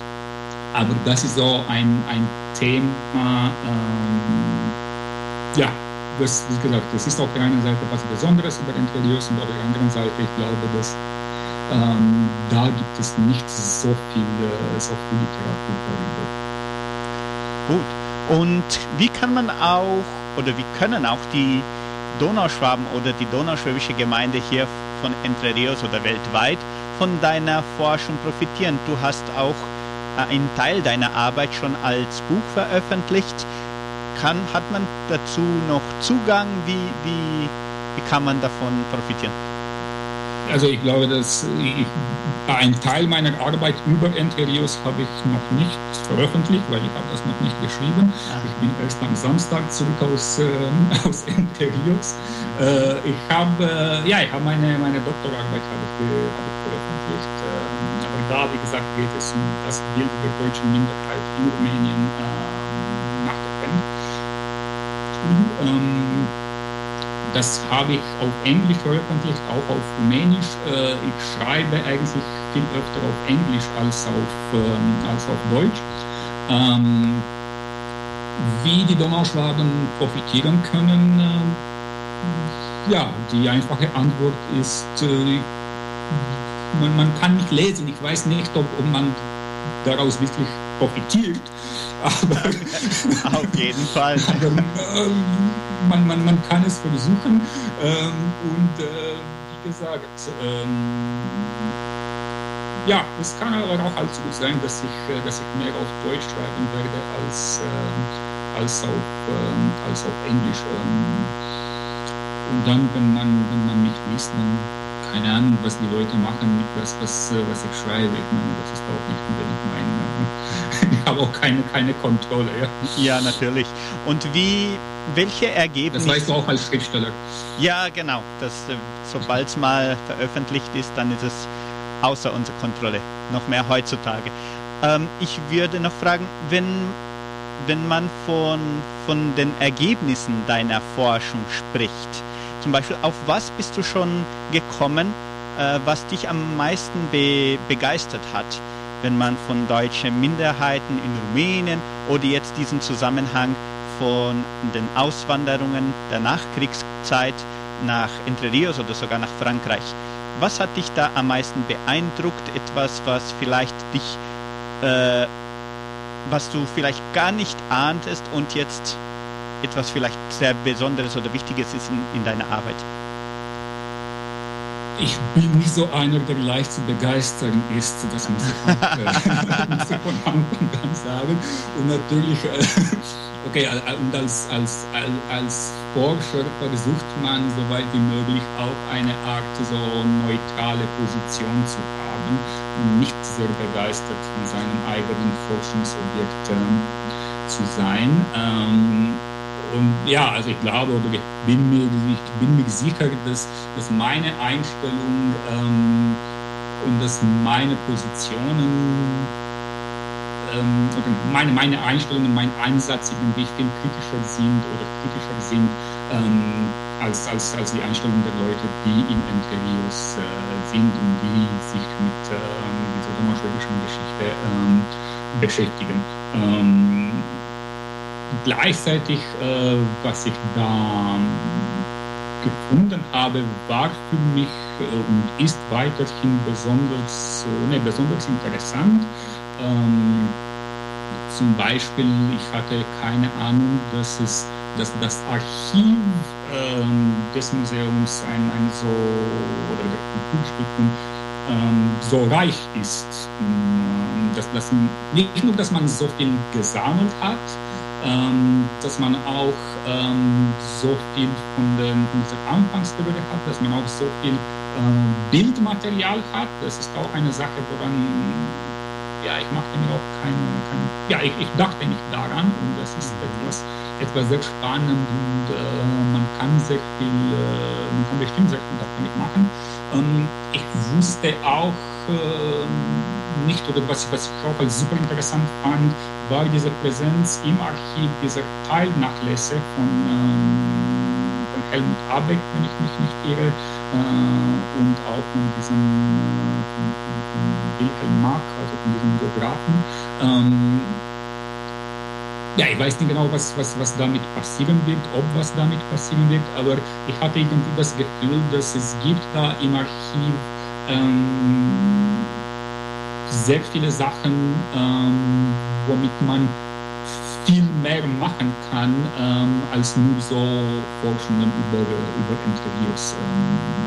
aber das ist so ein, ein Thema, ähm, ja, das, wie gesagt, das ist auf der einen Seite was Besonderes über Entre und auf der anderen Seite, ich glaube, dass ähm, da gibt es nicht so viel, so viel Literatur darüber. Gut. Und wie kann man auch, oder wie können auch die Donauschwaben oder die donauschwäbische Gemeinde hier von Entre Rios oder weltweit von deiner Forschung profitieren? Du hast auch äh, einen Teil deiner Arbeit schon als Buch veröffentlicht kann, hat man dazu noch Zugang? Wie, wie, wie kann man davon profitieren? Also ich glaube, dass ich, ein Teil meiner Arbeit über Entre Rios habe ich noch nicht veröffentlicht, weil ich habe das noch nicht geschrieben. Ach. Ich bin erst am Samstag zurück aus, äh, <laughs> aus Entre Rios. Äh, ich habe, ja, ich habe meine, meine Doktorarbeit habe ich, habe ich veröffentlicht. Äh, aber da, wie gesagt, geht es um das Bild der deutschen Minderheit in Rumänien äh, nach der Wende. Ähm, das habe ich auf Englisch veröffentlicht, auch auf Rumänisch. Äh, ich schreibe eigentlich viel öfter auf Englisch als auf, ähm, als auf Deutsch. Ähm, wie die Donauschwaben profitieren können, äh, ja, die einfache Antwort ist, äh, man, man kann nicht lesen. Ich weiß nicht, ob, ob man daraus wirklich profitiert. <laughs> Aber <laughs> auf jeden Fall. Aber, <laughs> äh, man, man, man kann es versuchen. Ähm, und äh, wie gesagt, ähm, ja, es kann aber auch halt so sein, dass ich, äh, dass ich mehr auf Deutsch schreiben werde als, äh, als, auf, äh, als auf Englisch. Ähm, und dann, wenn man, wenn man mich liest, dann keine Ahnung, was die Leute machen mit das, was, äh, was ich schreibe. Ich meine, das ist auch nicht unbedingt mein. Habe auch keine, keine Kontrolle. Ja. ja, natürlich. Und wie, welche Ergebnisse. Das weißt du auch als Schriftsteller. Ja, genau. Das, äh, sobald es mal veröffentlicht ist, dann ist es außer unserer Kontrolle. Noch mehr heutzutage. Ähm, ich würde noch fragen, wenn, wenn man von, von den Ergebnissen deiner Forschung spricht, zum Beispiel, auf was bist du schon gekommen, äh, was dich am meisten be begeistert hat, wenn man von deutschen Minderheiten in Rumänien oder jetzt diesen Zusammenhang von den Auswanderungen der Nachkriegszeit nach Entre Rios oder sogar nach Frankreich. Was hat dich da am meisten beeindruckt? Etwas, was vielleicht dich, äh, was du vielleicht gar nicht ahntest und jetzt etwas vielleicht sehr Besonderes oder Wichtiges ist in, in deiner Arbeit? Ich bin nicht so einer, der leicht zu begeistern ist, das muss ich, äh, <laughs> <laughs> von Anfang an sagen. Und natürlich, äh, okay, und als, als, als Forscher versucht man, soweit wie möglich auch eine Art so neutrale Position zu haben und nicht sehr begeistert von seinem eigenen Forschungsobjekt äh, zu sein. Ähm, und ja, also ich glaube oder ich bin mir, ich bin mir sicher, dass, dass meine Einstellung ähm, und dass meine Positionen ähm, meine, meine Einstellung und mein Einsatz irgendwie viel kritischer sind oder kritischer sind ähm, als, als, als die Einstellung der Leute, die in Entre Rios äh, sind und die sich mit, äh, mit dieser römisch-schwedischen Geschichte ähm, beschäftigen. Ähm, gleichzeitig, äh, was ich da gefunden habe, war für mich äh, und ist weiterhin besonders, äh, ne, besonders interessant. Ähm, zum Beispiel, ich hatte keine Ahnung, dass, es, dass das Archiv ähm, des Museums ein, ein so, oder der Kulturstiftung ähm, so reich ist. Ähm, dass, dass, nicht nur, dass man so viel gesammelt hat, ähm, dass man auch ähm, so viel von, den, von dieser Anfangsperiode hat, dass man auch so viel äh, Bildmaterial hat. Das ist auch eine Sache, woran ja, ich machte mir auch keine, keine ja, ich, ich, dachte nicht daran und das ist mhm. etwas, etwas sehr spannend und äh, man kann sehr viel, äh, man kann bestimmt sehr viel damit machen. Ähm, ich wusste auch nicht, oder was, was ich auch als super interessant fand, war diese Präsenz im Archiv dieser Teilnachlässe von, ähm, von Helmut Abeck, wenn ich mich nicht irre, äh, und auch von diesem äh, Wilhelm Mark, also von diesem Biografen. Ähm, ja, ich weiß nicht genau, was, was, was damit passieren wird, ob was damit passieren wird, aber ich hatte irgendwie das Gefühl, dass es gibt da im Archiv ähm, sehr viele Sachen, ähm, womit man viel mehr machen kann, ähm, als nur so Forschungen über, über Interviews. Ähm,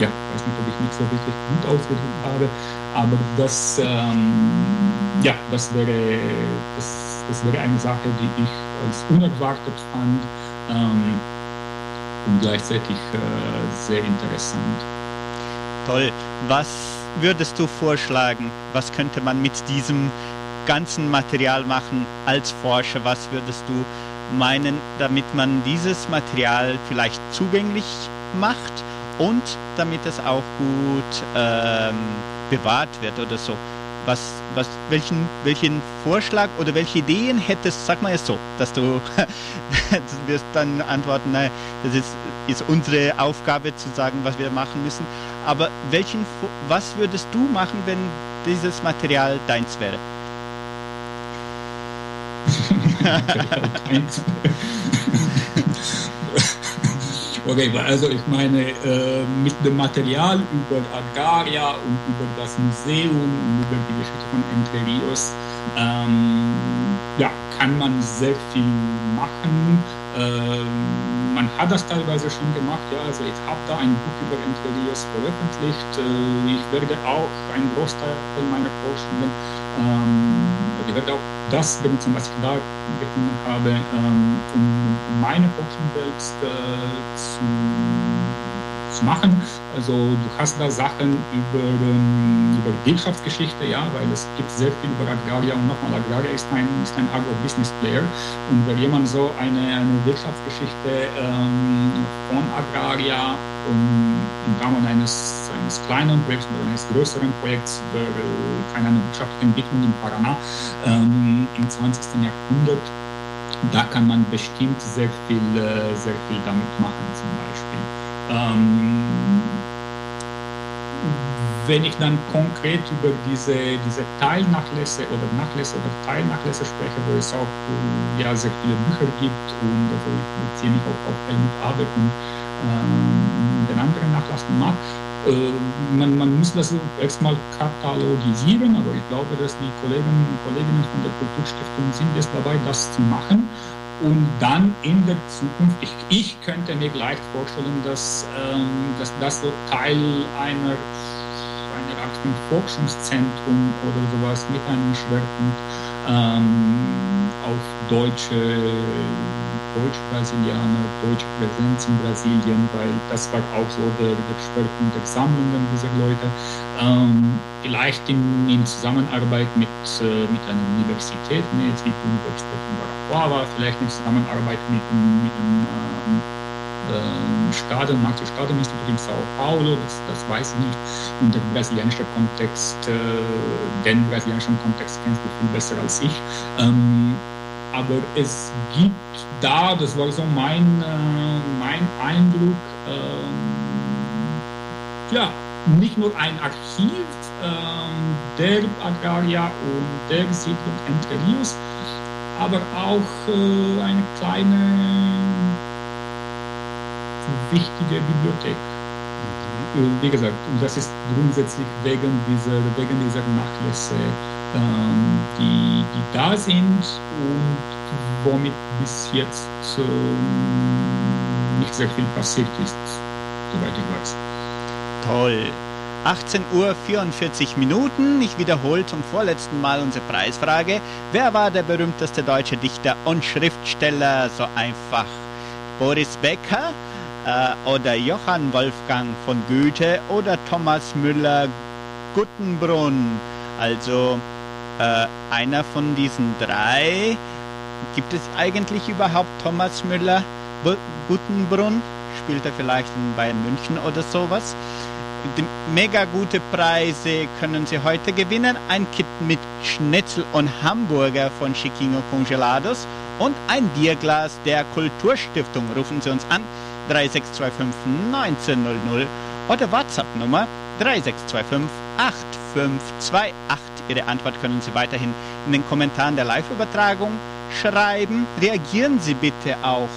ja, ich weiß nicht, ob ich mich so wirklich gut ausgedrückt habe, aber das, ähm, ja, das wäre, das, das wäre eine Sache, die ich als unerwartet fand ähm, und gleichzeitig äh, sehr interessant. Toll. Was würdest du vorschlagen? Was könnte man mit diesem ganzen Material machen als Forscher? Was würdest du meinen, damit man dieses Material vielleicht zugänglich macht und damit es auch gut ähm, bewahrt wird oder so? Was, was, welchen, welchen Vorschlag oder welche Ideen hättest, sag mal es so, dass du, <laughs> wirst dann antworten, nein, das ist, ist unsere Aufgabe zu sagen, was wir machen müssen. Aber welchen, was würdest du machen, wenn dieses Material deins wäre? <laughs> Okay, also ich meine, äh, mit dem Material über Agraria und über das Museum und über die Geschichte von Entre Rios ähm, ja, kann man sehr viel machen. Ähm, man hat das teilweise schon gemacht, ja, also ich habe da ein Buch über Entre Rios veröffentlicht. Äh, ich werde auch einen Großteil meiner Forschungen ähm, ich werde auch das benutzen, was ich da gefunden habe, ähm, um meine Forschung selbst äh, zu, zu machen. Also du hast da Sachen über, ähm, über Wirtschaftsgeschichte, ja, weil es gibt sehr viel über Agraria und nochmal, Agraria ist ein, ist ein Agro-Business-Player und wenn jemand so eine, eine Wirtschaftsgeschichte ähm, von Agraria um, im Rahmen eines, eines kleinen Projekts oder eines größeren Projekts über keine Ahnung, wirtschaftliche Entwicklung in Paraná ähm, im 20. Jahrhundert, da kann man bestimmt sehr viel, äh, sehr viel damit machen zum Beispiel. Ähm, wenn ich dann konkret über diese, diese Teilnachlässe oder Nachlässe oder Teilnachlässe spreche, wo es auch ja, sehr viele Bücher gibt und wo ich beziehe mich auch auf Helmut Abeck und ähm, den anderen nachlassen mag, äh, man, man, muss das erstmal katalogisieren, aber ich glaube, dass die Kollegen und Kolleginnen von der Kulturstiftung sind jetzt dabei, das zu machen. Und dann in der Zukunft, ich, ich könnte mir leicht vorstellen, dass, ähm, dass das so Teil einer, einer Art von Forschungszentrum oder sowas mit einem Schwerpunkt ähm, auf deutsche Deutsch-Brasilianer, deutsche Präsenz in Brasilien, weil das war auch so der, der Schwerpunkt der Sammlungen dieser Leute. Ähm, vielleicht in, in, Zusammenarbeit mit, äh, mit einer Universität, wie die Universität von Guarapuava, vielleicht in Zusammenarbeit mit, mit dem äh, Stadion, Martin-Stadion-Institut in Sao Paulo, das, das weiß ich nicht. Und der brasilianische Kontext, äh, den brasilianischen Kontext kennst du viel besser als ich. Ähm, aber es gibt da, das war so mein, äh, mein Eindruck, ähm, ja, nicht nur ein Archiv ähm, der Agraria und der Siedlung Entre Rios, aber auch äh, eine kleine wichtige Bibliothek. Mhm. Wie gesagt, das ist grundsätzlich wegen dieser, wegen dieser Nachlässe ähm, die, die da sind und womit bis jetzt ähm, nicht sehr viel passiert ist, soweit ich weiß. Toll. 18 Uhr 44 Minuten. Ich wiederhole zum vorletzten Mal unsere Preisfrage. Wer war der berühmteste deutsche Dichter und Schriftsteller? So einfach. Boris Becker äh, oder Johann Wolfgang von Goethe oder Thomas Müller Guttenbrunn? Also äh, einer von diesen drei, gibt es eigentlich überhaupt Thomas Müller Guttenbrunn? Spielt er vielleicht in Bayern München oder sowas? Mega gute Preise können Sie heute gewinnen. Ein Kit mit Schnitzel und Hamburger von Chiquinho Congelados und ein Bierglas der Kulturstiftung. Rufen Sie uns an 3625 1900 oder WhatsApp-Nummer 3625 8528. Ihre Antwort können Sie weiterhin in den Kommentaren der Live-Übertragung schreiben. Reagieren Sie bitte auch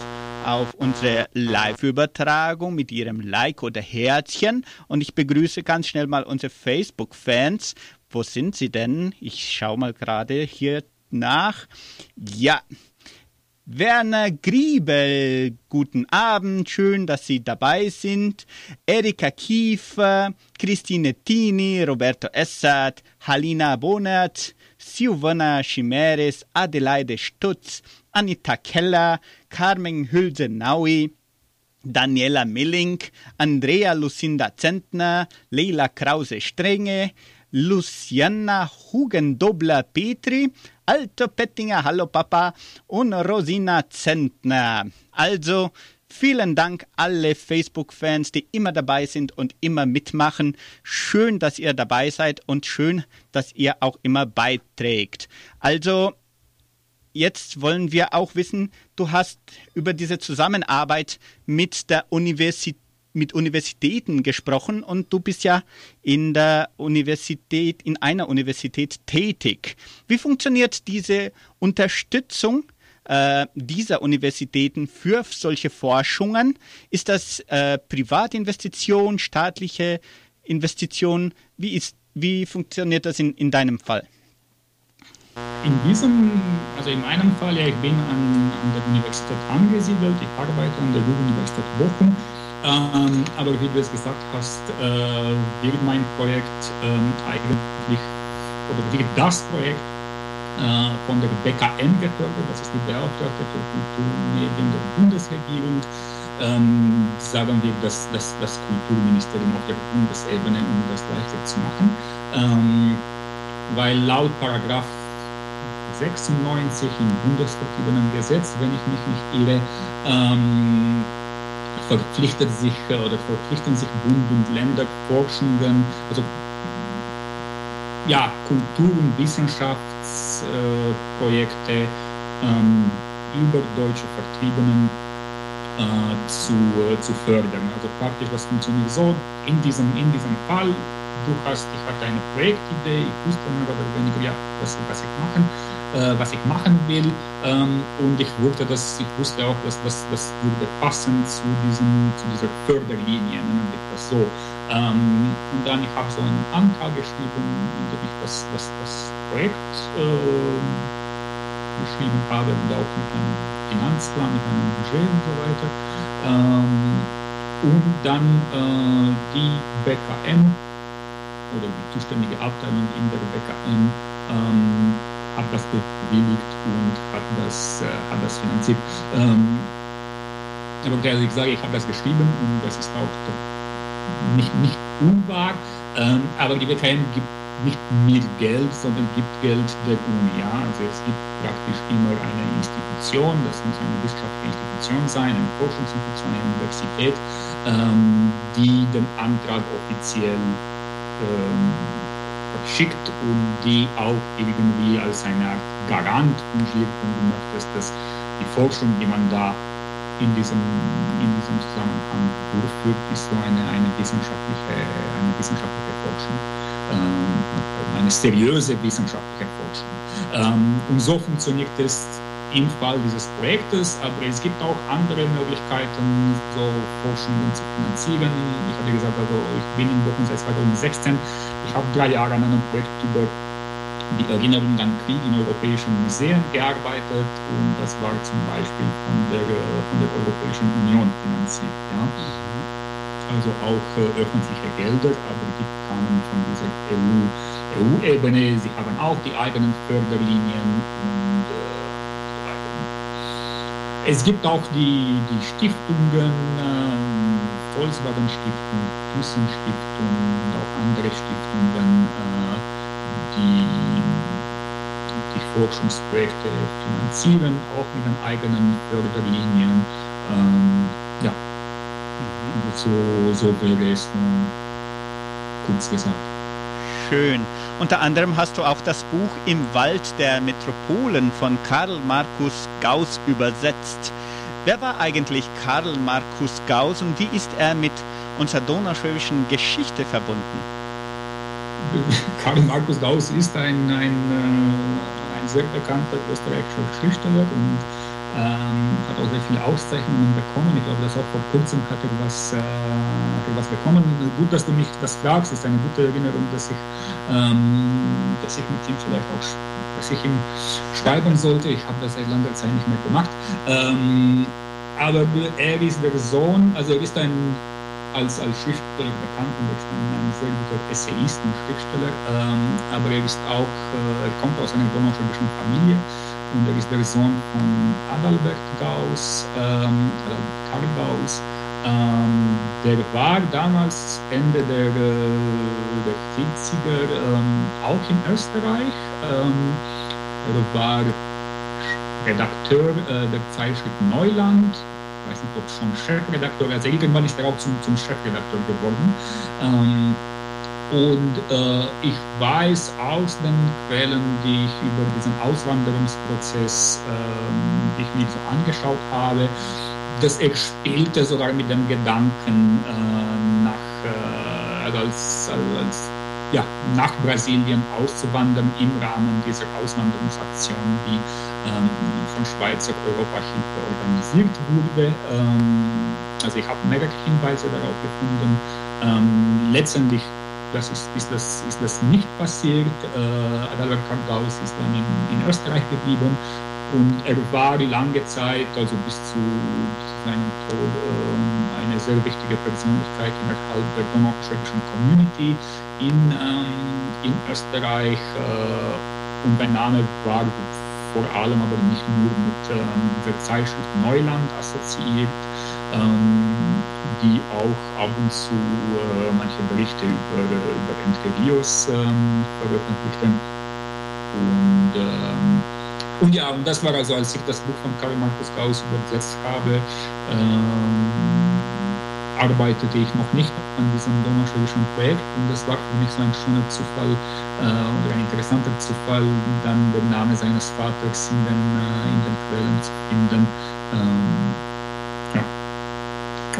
auf unsere Live-Übertragung mit Ihrem Like oder Herzchen. Und ich begrüße ganz schnell mal unsere Facebook-Fans. Wo sind sie denn? Ich schaue mal gerade hier nach. Ja, Werner Griebel, guten Abend, schön, dass Sie dabei sind. Erika Kiefer, Christine Tini, Roberto Essert, Halina Bonert, Silvana Chimeres, Adelaide Stutz, Anita Keller, Carmen Hülse-Naui, Daniela Milling, Andrea Lucinda Zentner, Leila Krause-Strenge, Luciana Hugendobler-Petri, Alto Pettinger, hallo Papa und Rosina Zentner. Also vielen Dank alle Facebook-Fans, die immer dabei sind und immer mitmachen. Schön, dass ihr dabei seid und schön, dass ihr auch immer beiträgt. Also jetzt wollen wir auch wissen, du hast über diese Zusammenarbeit mit der Universität mit Universitäten gesprochen und du bist ja in der Universität, in einer Universität tätig. Wie funktioniert diese Unterstützung äh, dieser Universitäten für solche Forschungen? Ist das äh, Privatinvestition, staatliche Investition? Wie, ist, wie funktioniert das in, in deinem Fall? In diesem, also in meinem Fall, ja, ich bin an, an der Universität angesiedelt, ich arbeite an der Universität Bochum. Ähm, aber wie du es gesagt hast, äh, wird mein Projekt ähm, eigentlich, oder wird das Projekt äh, von der BKM gefördert, das ist die Beauftragte für Kulturmedien der Bundesregierung. Ähm, sagen wir das, das, das Kulturministerium auf der Bundesebene, um das leichter zu machen. Ähm, weil laut Paragraph 96 im bundesvertriebenen Gesetz, wenn ich mich nicht irre, ähm, verpflichtet sich oder verpflichten sich Bund und Länder Forschungen, also ja, Kultur- und Wissenschaftsprojekte ähm, über deutsche Vertriebenen äh, zu, äh, zu fördern. Also praktisch, was funktioniert so, in diesem, in diesem Fall, du hast, ich hatte eine Projektidee, ich wusste mehr oder weniger, ja, was, was ich machen äh, was ich machen will. Ähm, und ich wusste, dass, ich wusste auch, dass das, das würde passen zu, diesem, zu dieser Förderlinie, nennen wir das so. Ähm, und dann ich habe so einen Antrag geschrieben, in dem ich das, das, das Projekt äh, geschrieben habe und auch mit einem Finanzplan, mit einem Budget und so weiter. Ähm, und dann äh, die BKM oder die zuständige Abteilung in der BKM ähm, hat das bewilligt und hat das, äh, hat das finanziert. Ähm, aber also ich sage, ich habe das geschrieben und das ist auch nicht, nicht unwahr, ähm, aber die WKM gibt nicht mir Geld, sondern gibt Geld der Uni. Ja? Also es gibt praktisch immer eine Institution, das muss eine wissenschaftliche Institution sein, eine Forschungsinstitution, eine Universität, ähm, die den Antrag offiziell ähm, schickt und die auch irgendwie als eine Art Garant fungiert, wenn du möchtest, dass die Forschung, die man da in diesem, in diesem Zusammenhang durchführt, ist so eine, eine, wissenschaftliche, eine wissenschaftliche Forschung, ähm, eine seriöse wissenschaftliche Forschung. Ähm, und so funktioniert es im Fall dieses Projektes, aber es gibt auch andere Möglichkeiten, so Forschungen zu finanzieren. Ich hatte gesagt, also ich bin in Bochum seit 2016. Ich habe drei Jahre an einem Projekt über die Erinnerung an Krieg in europäischen Museen gearbeitet und das war zum Beispiel von der, von der Europäischen Union finanziert. Ja. Also auch äh, öffentliche Gelder, aber die kamen von dieser EU-Ebene. EU Sie haben auch die eigenen Förderlinien und es gibt auch die, die Stiftungen, äh, Volkswagen Stiftung, Thyssen Stiftung und auch andere Stiftungen, äh, die die Forschungsprojekte finanzieren, auch mit den eigenen Förderlinien. Ähm, ja, mhm. so, so wäre es nun kurz gesagt schön. Unter anderem hast du auch das Buch Im Wald der Metropolen von Karl Markus Gauss übersetzt. Wer war eigentlich Karl Markus Gauss und wie ist er mit unserer donauschwäbischen Geschichte verbunden? <laughs> Karl Markus Gauss ist ein, ein, äh, ein sehr bekannter österreichischer Schriftsteller und ähm, hat auch sehr viele Auszeichnungen bekommen. Ich glaube, dass auch vor kurzem hat er was, äh, hat er bekommen. Gut, dass du mich das fragst, ist eine gute Erinnerung, dass ich, ähm, dass ich mit ihm vielleicht auch dass ich ihm schreiben sollte. Ich habe das seit langer Zeit nicht mehr gemacht. Ähm, aber er ist der Sohn, also er ist ein als, als Schriftsteller bekannt und ist ein, ein sehr guter Essayist und Schriftsteller, ähm, aber er ist auch, äh, kommt aus einer donauschwäbischen Familie und er ist der Sohn von Adalbert Gauss, ähm, Karl Gauss. Ähm, der war damals Ende der, der 40er ähm, auch in Österreich. Ähm, er war Redakteur äh, der Zeitschrift Neuland. Ich weiß nicht, ob schon Chefredakteur, also irgendwann ist er auch zum, zum Chefredakteur geworden. Ähm, und äh, ich weiß aus den Quellen, die ich über diesen Auswanderungsprozess, ähm, die ich mir so angeschaut habe, dass er spielte sogar mit dem Gedanken, äh, nach, äh, also als, als, ja, nach Brasilien auszuwandern im Rahmen dieser Auswanderungsaktion, die ähm, von Schweizer Europahilfe organisiert wurde. Ähm, also ich habe mehrere Hinweise darauf gefunden. Ähm, letztendlich das ist, ist, das, ist das nicht passiert. Äh, Adalbert Kargaus ist dann in, in Österreich geblieben und er war lange Zeit, also bis zu, bis zu seinem Tod, äh, eine sehr wichtige Persönlichkeit innerhalb der donauschwäbischen Community in, ähm, in Österreich. Äh, und mein Name war vor allem, aber nicht nur mit ähm, dieser Zeitschrift Neuland assoziiert, ähm, die auch ab und zu äh, manche Berichte über, über Entre Rios ähm, veröffentlichten. Und ähm, und ja, und das war also, als ich das Buch von Karl Markus Gauss übersetzt habe, ähm, arbeitete ich noch nicht an diesem donauschwäbischen Projekt und das war für mich so ein schöner Zufall äh, oder ein interessanter Zufall, dann den Namen seines Vaters in den, äh, in den Quellen zu finden. Ähm, ja.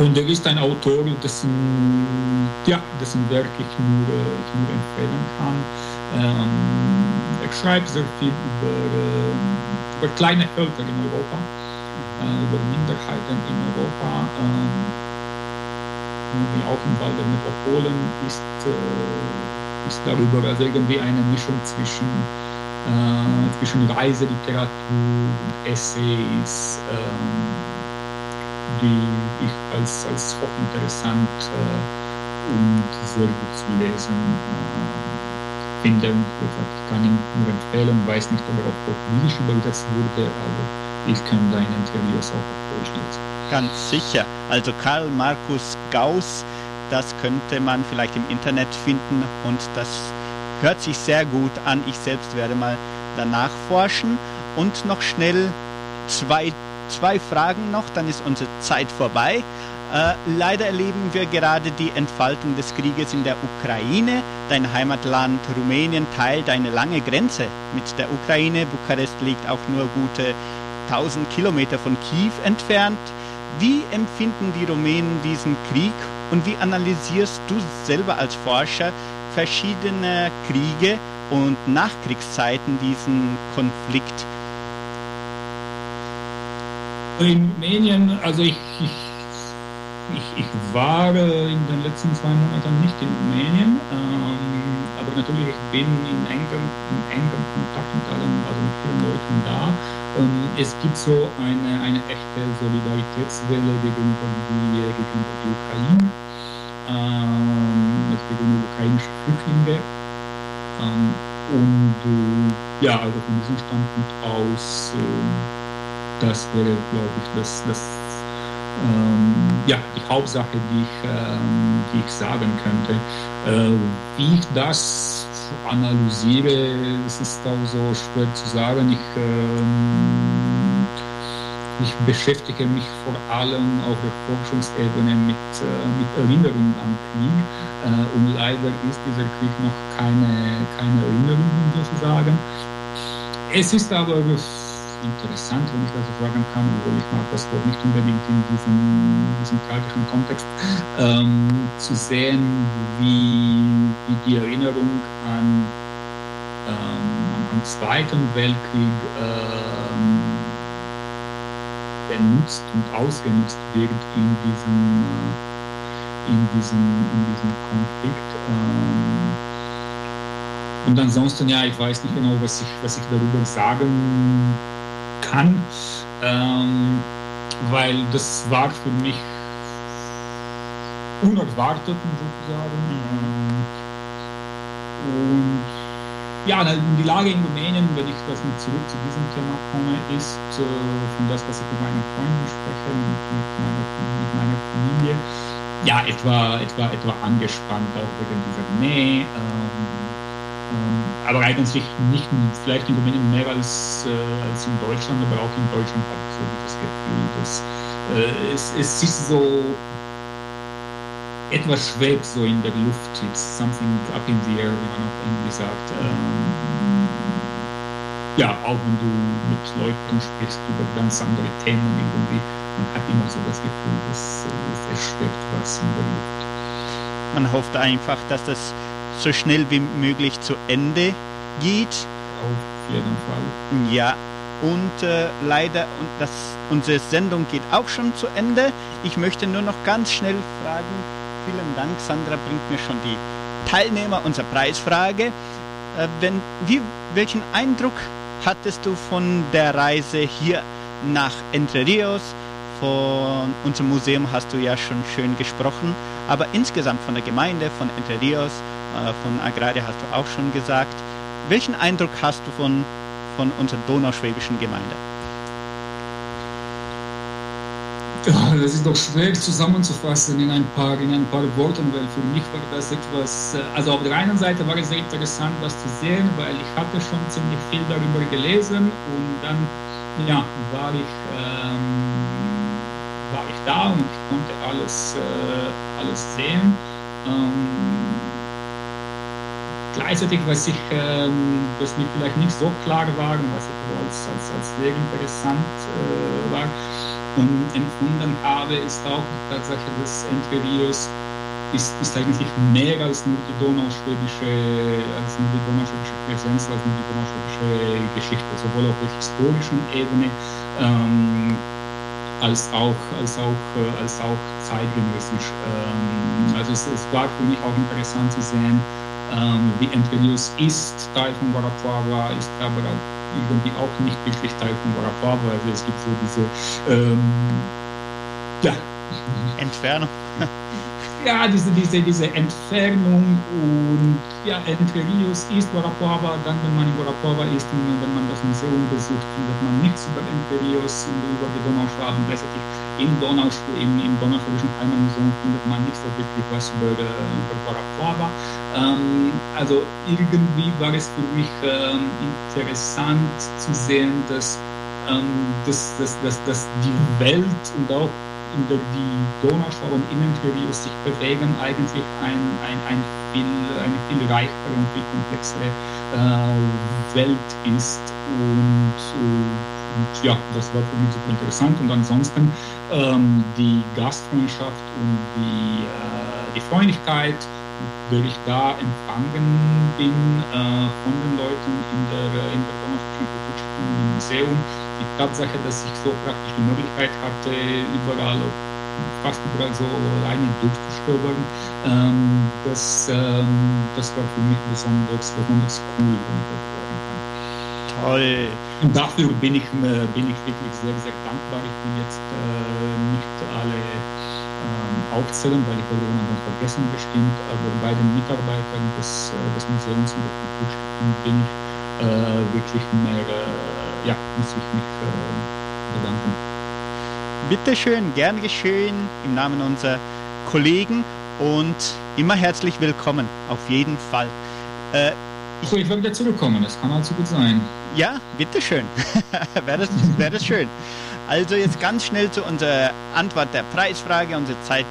Und er ist ein Autor, dessen, ja, dessen Werk ich nur, ich nur empfehlen kann. Ähm, er schreibt sehr viel über, äh, über kleine Völker in Europa, äh, über Minderheiten in Europa. Ähm, im Wald der Metropolen ist, äh, ist darüber also irgendwie eine Mischung zwischen, äh, zwischen Reiseliteratur und Essays, ähm, die ich als, als hochinteressant äh, und sehr gut zu lesen finde. Ich kann ihn nur empfehlen, weiß nicht, ob er auf Portugiesisch übersetzt wurde, aber ich kann deine Interviews auch auf Deutsch lesen. Ganz sicher. Also Karl Markus Gauss, das könnte man vielleicht im Internet finden und das hört sich sehr gut an. Ich selbst werde mal danach forschen und noch schnell zwei, zwei Fragen noch, dann ist unsere Zeit vorbei. Äh, leider erleben wir gerade die Entfaltung des Krieges in der Ukraine. Dein Heimatland Rumänien teilt eine lange Grenze mit der Ukraine. Bukarest liegt auch nur gute 1000 Kilometer von Kiew entfernt. Wie empfinden die Rumänen diesen Krieg und wie analysierst du selber als Forscher verschiedene Kriege und Nachkriegszeiten diesen Konflikt? In Rumänien, also ich, ich ich, ich war in den letzten zwei Monaten nicht in Rumänien, ähm, aber natürlich ich bin in engem, in engem Kontakt mit allen, also mit vielen Leuten da. Ähm, es gibt so eine, eine echte Solidaritätswelle gegenüber die, gegenüber die Ukraine, ähm, gegenüber ukrainische Flüchtlinge. Ähm, und äh, ja, also von diesem Standpunkt aus, äh, das wäre, glaube ich, das, das ähm, ja, die Hauptsache, die ich, ähm, die ich sagen könnte. Äh, wie ich das analysiere, es ist auch so schwer zu sagen. Ich, ähm, ich beschäftige mich vor allem auf der Forschungsebene mit, äh, mit Erinnerung an Krieg. Äh, und leider ist dieser Krieg noch keine, keine Erinnerung sozusagen. Es ist aber interessant, wenn ich das so sagen kann, obwohl ich mag das Wort nicht unbedingt in diesem, tragischen Kontext, ähm, zu sehen, wie, wie die Erinnerung an, ähm, am, Zweiten Weltkrieg ähm, benutzt und ausgenutzt wird in diesem, äh, in diesem, in diesem Konflikt. Ähm, und ansonsten, ja, ich weiß nicht genau, was ich, was ich darüber sagen kann, ähm, weil das war für mich unerwartet sozusagen. Ähm, und ja, die Lage in Rumänien, wenn ich das mit zurück zu diesem Thema komme, ist äh, von das, was ich mit meinen Freunden spreche, mit, mit, meiner, mit meiner Familie, ja, etwa, etwa, etwa angespannt, auch wegen dieser Nähe. Ähm, ähm, aber eigentlich nicht, vielleicht in Rumänien mehr als, äh, als in Deutschland, aber auch in Deutschland habe ich so das Gefühl, dass äh, es, es ist so etwas schwebt so in der Luft, it's something up in the air, wie man auf Englisch sagt. Ähm, ja, auch wenn du mit Leuten sprichst über ganz andere Themen irgendwie, man hat immer so das Gefühl, dass, dass es schwebt was in der Luft. Man hofft einfach, dass das so schnell wie möglich zu Ende geht. Auf jeden Fall. Ja, und äh, leider, und das, unsere Sendung geht auch schon zu Ende. Ich möchte nur noch ganz schnell fragen, vielen Dank, Sandra bringt mir schon die Teilnehmer unserer Preisfrage. Äh, wenn, wie, welchen Eindruck hattest du von der Reise hier nach Entre Rios? Von unserem Museum hast du ja schon schön gesprochen, aber insgesamt von der Gemeinde, von Entre Rios, von Agraria hast du auch schon gesagt. Welchen Eindruck hast du von, von unserer donauschwäbischen Gemeinde? Das ist doch schwer zusammenzufassen in ein paar, in ein paar Worten, weil für mich war das etwas, äh, also auf der einen Seite war es sehr interessant, das zu sehen, weil ich hatte schon ziemlich viel darüber gelesen und dann, ja, war ich, ähm, war ich da und ich konnte alles, äh, alles sehen. Ähm, gleichzeitig, was, ich, ähm, was mir vielleicht nicht so klar war und was ich als, als, als sehr interessant äh, war, und empfunden habe, ist auch die Tatsache, dass Entre Rios ist, ist eigentlich mehr als nur die donauschwäbische, als nur die donauschwäbische Präsenz, als nur die donauschwäbische Geschichte, sowohl auf der historischen Ebene ähm, als auch, als auch, äh, als auch zeitgenössisch. Ähm, also es, es, war für mich auch interessant zu sehen, ähm, wie Entre ist Teil von Guarapuava, ist aber auch irgendwie auch nicht wirklich Teil von Guarapuava. Also es gibt so diese ähm, ja. Entfernung. <laughs> ja, diese, diese, diese Entfernung und ja, Entre Rios ist Guarapuava, dann wenn man in Guarapuava ist und wenn man das Museum besucht, findet man nichts über Entre Rios und über die Donauschwaben. Gleichzeitig im, Donau, im, im Donauschwäbischen Heimatmuseum findet man nicht so wirklich was über, über Guarapuava. Ähm, also irgendwie war es für mich ähm, interessant zu sehen, dass, ähm, dass, dass, dass, dass die Welt und auch in der die Donauschwaben Innenterios sich bewegen, eigentlich ein, ein, ein viel, eine viel reichere und viel komplexere äh, Welt ist. Und, und, ja, das war für mich super interessant. Und ansonsten ähm, die Gastfreundschaft und die, äh, die Freundlichkeit, der ich da empfangen bin äh, von den Leuten in der, in der im Museum, die Tatsache, dass ich so praktisch die Möglichkeit hatte, überall, fast überall so alleine durchzustöbern, ähm, das, ähm, das war für mich besonders, besonders cool, wenn ich das sagen kann. Toll. Und dafür bin ich, äh, bin ich wirklich sehr, sehr dankbar. Ich will jetzt äh, nicht alle aufzählen, weil ich werde jemanden vergessen bestimmt, aber bei den Mitarbeitern des, äh, des Museums und der Kulturstiftung bin ich äh, wirklich mehr äh, ja, muss ich mich bedanken. Bitte schön, gern geschehen im Namen unserer Kollegen und immer herzlich willkommen, auf jeden Fall. Äh, ich, ich werde zurückkommen, das kann also gut sein. Ja, bitteschön. <laughs> Wäre das, wär das schön. Also jetzt ganz schnell zu unserer Antwort der Preisfrage. Unsere Zeit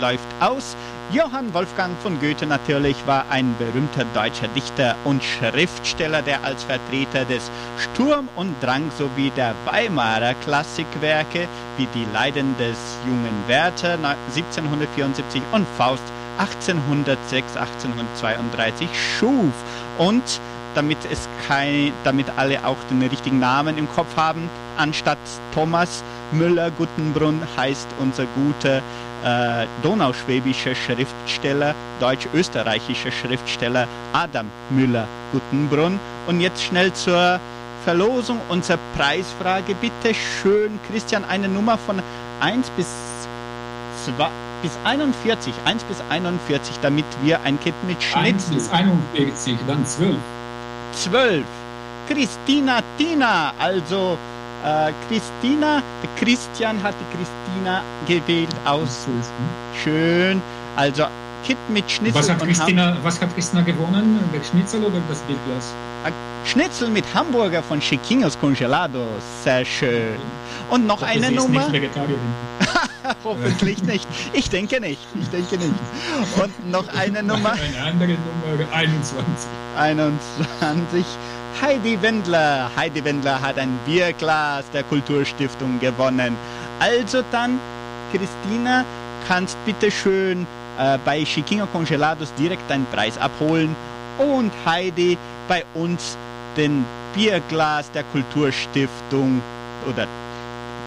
läuft aus. Johann Wolfgang von Goethe natürlich war ein berühmter deutscher Dichter und Schriftsteller, der als Vertreter des Sturm und Drang sowie der Weimarer Klassikwerke wie die Leiden des jungen Werther 1774 und Faust 1806, 1832 schuf. Und damit es kein, damit alle auch den richtigen Namen im Kopf haben, anstatt Thomas Müller Guttenbrunn heißt unser guter äh, donauschwäbischer Schriftsteller, deutsch-österreichischer Schriftsteller Adam Müller-Guttenbrunn. Und jetzt schnell zur Verlosung unserer Preisfrage. Bitte schön, Christian, eine Nummer von 1 bis 2 bis 41, 1 bis 41, damit wir ein Kind mit Schnitzel... 1 bis 41, dann 12. 12. Christina Tina, also äh, Christina, Christian hat die Christina gewählt aus. Schön. Also Kit mit Schnitzel. Was hat, Christina, was hat Christina gewonnen? Der Schnitzel oder das Bildglas? Äh, Schnitzel mit Hamburger von Chiquinhos Congelados. Sehr schön. Und noch hoffe, eine Nummer. Ist nicht Vegetarierin. <laughs> Hoffentlich nicht. Ich denke nicht. Ich denke nicht. Und noch eine <laughs> Nummer. Eine andere Nummer 21. 21. Heidi Wendler. Heidi Wendler hat ein Bierglas der Kulturstiftung gewonnen. Also dann, Christina, kannst bitte schön äh, bei Chiquinho Congelados direkt einen Preis abholen und Heidi bei uns den Bierglas der Kulturstiftung oder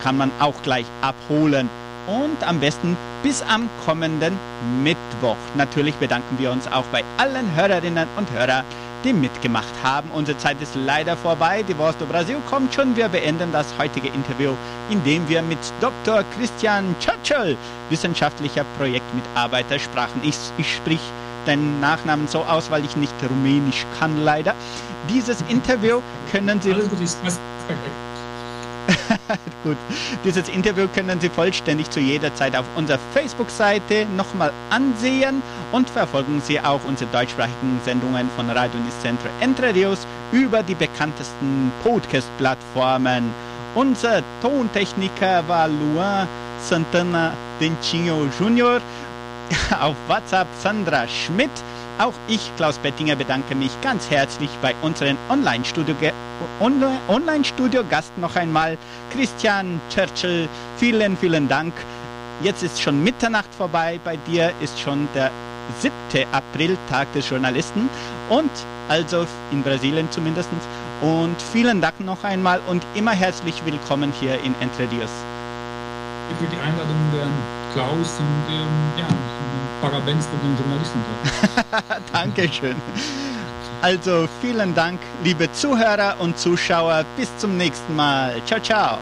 kann man auch gleich abholen und am besten bis am kommenden Mittwoch. Natürlich bedanken wir uns auch bei allen Hörerinnen und Hörern, die mitgemacht haben. Unsere Zeit ist leider vorbei. Die Voz do Brasil kommt schon. Wir beenden das heutige Interview, indem wir mit Dr. Christian Churchill, wissenschaftlicher Projektmitarbeiter, sprachen. Ich, ich sprich deinen Nachnamen so aus, weil ich nicht Rumänisch kann, leider. Dieses Interview können Sie... Alles gut, perfekt. Gut, dieses Interview können Sie vollständig zu jeder Zeit auf unserer Facebook-Seite nochmal ansehen und verfolgen Sie auch unsere deutschsprachigen Sendungen von Radio Nicentro Entre Rios über die bekanntesten Podcast-Plattformen. Unser Tontechniker war Luan Santana Dentinho Jr. <laughs> Auf WhatsApp Sandra Schmidt. Auch ich, Klaus Bettinger, bedanke mich ganz herzlich bei unseren Online-Studio-Gast noch einmal, Christian Churchill. Vielen, vielen Dank. Jetzt ist schon Mitternacht vorbei. Bei dir ist schon der 7. April, Tag des Journalisten. Und also in Brasilien zumindest. Und vielen Dank noch einmal und immer herzlich willkommen hier in Entre Rios. Für die Einladung Klaus und ähm, ja, Parabens für den Journalistentag. <laughs> Dankeschön. Also vielen Dank, liebe Zuhörer und Zuschauer. Bis zum nächsten Mal. Ciao, ciao.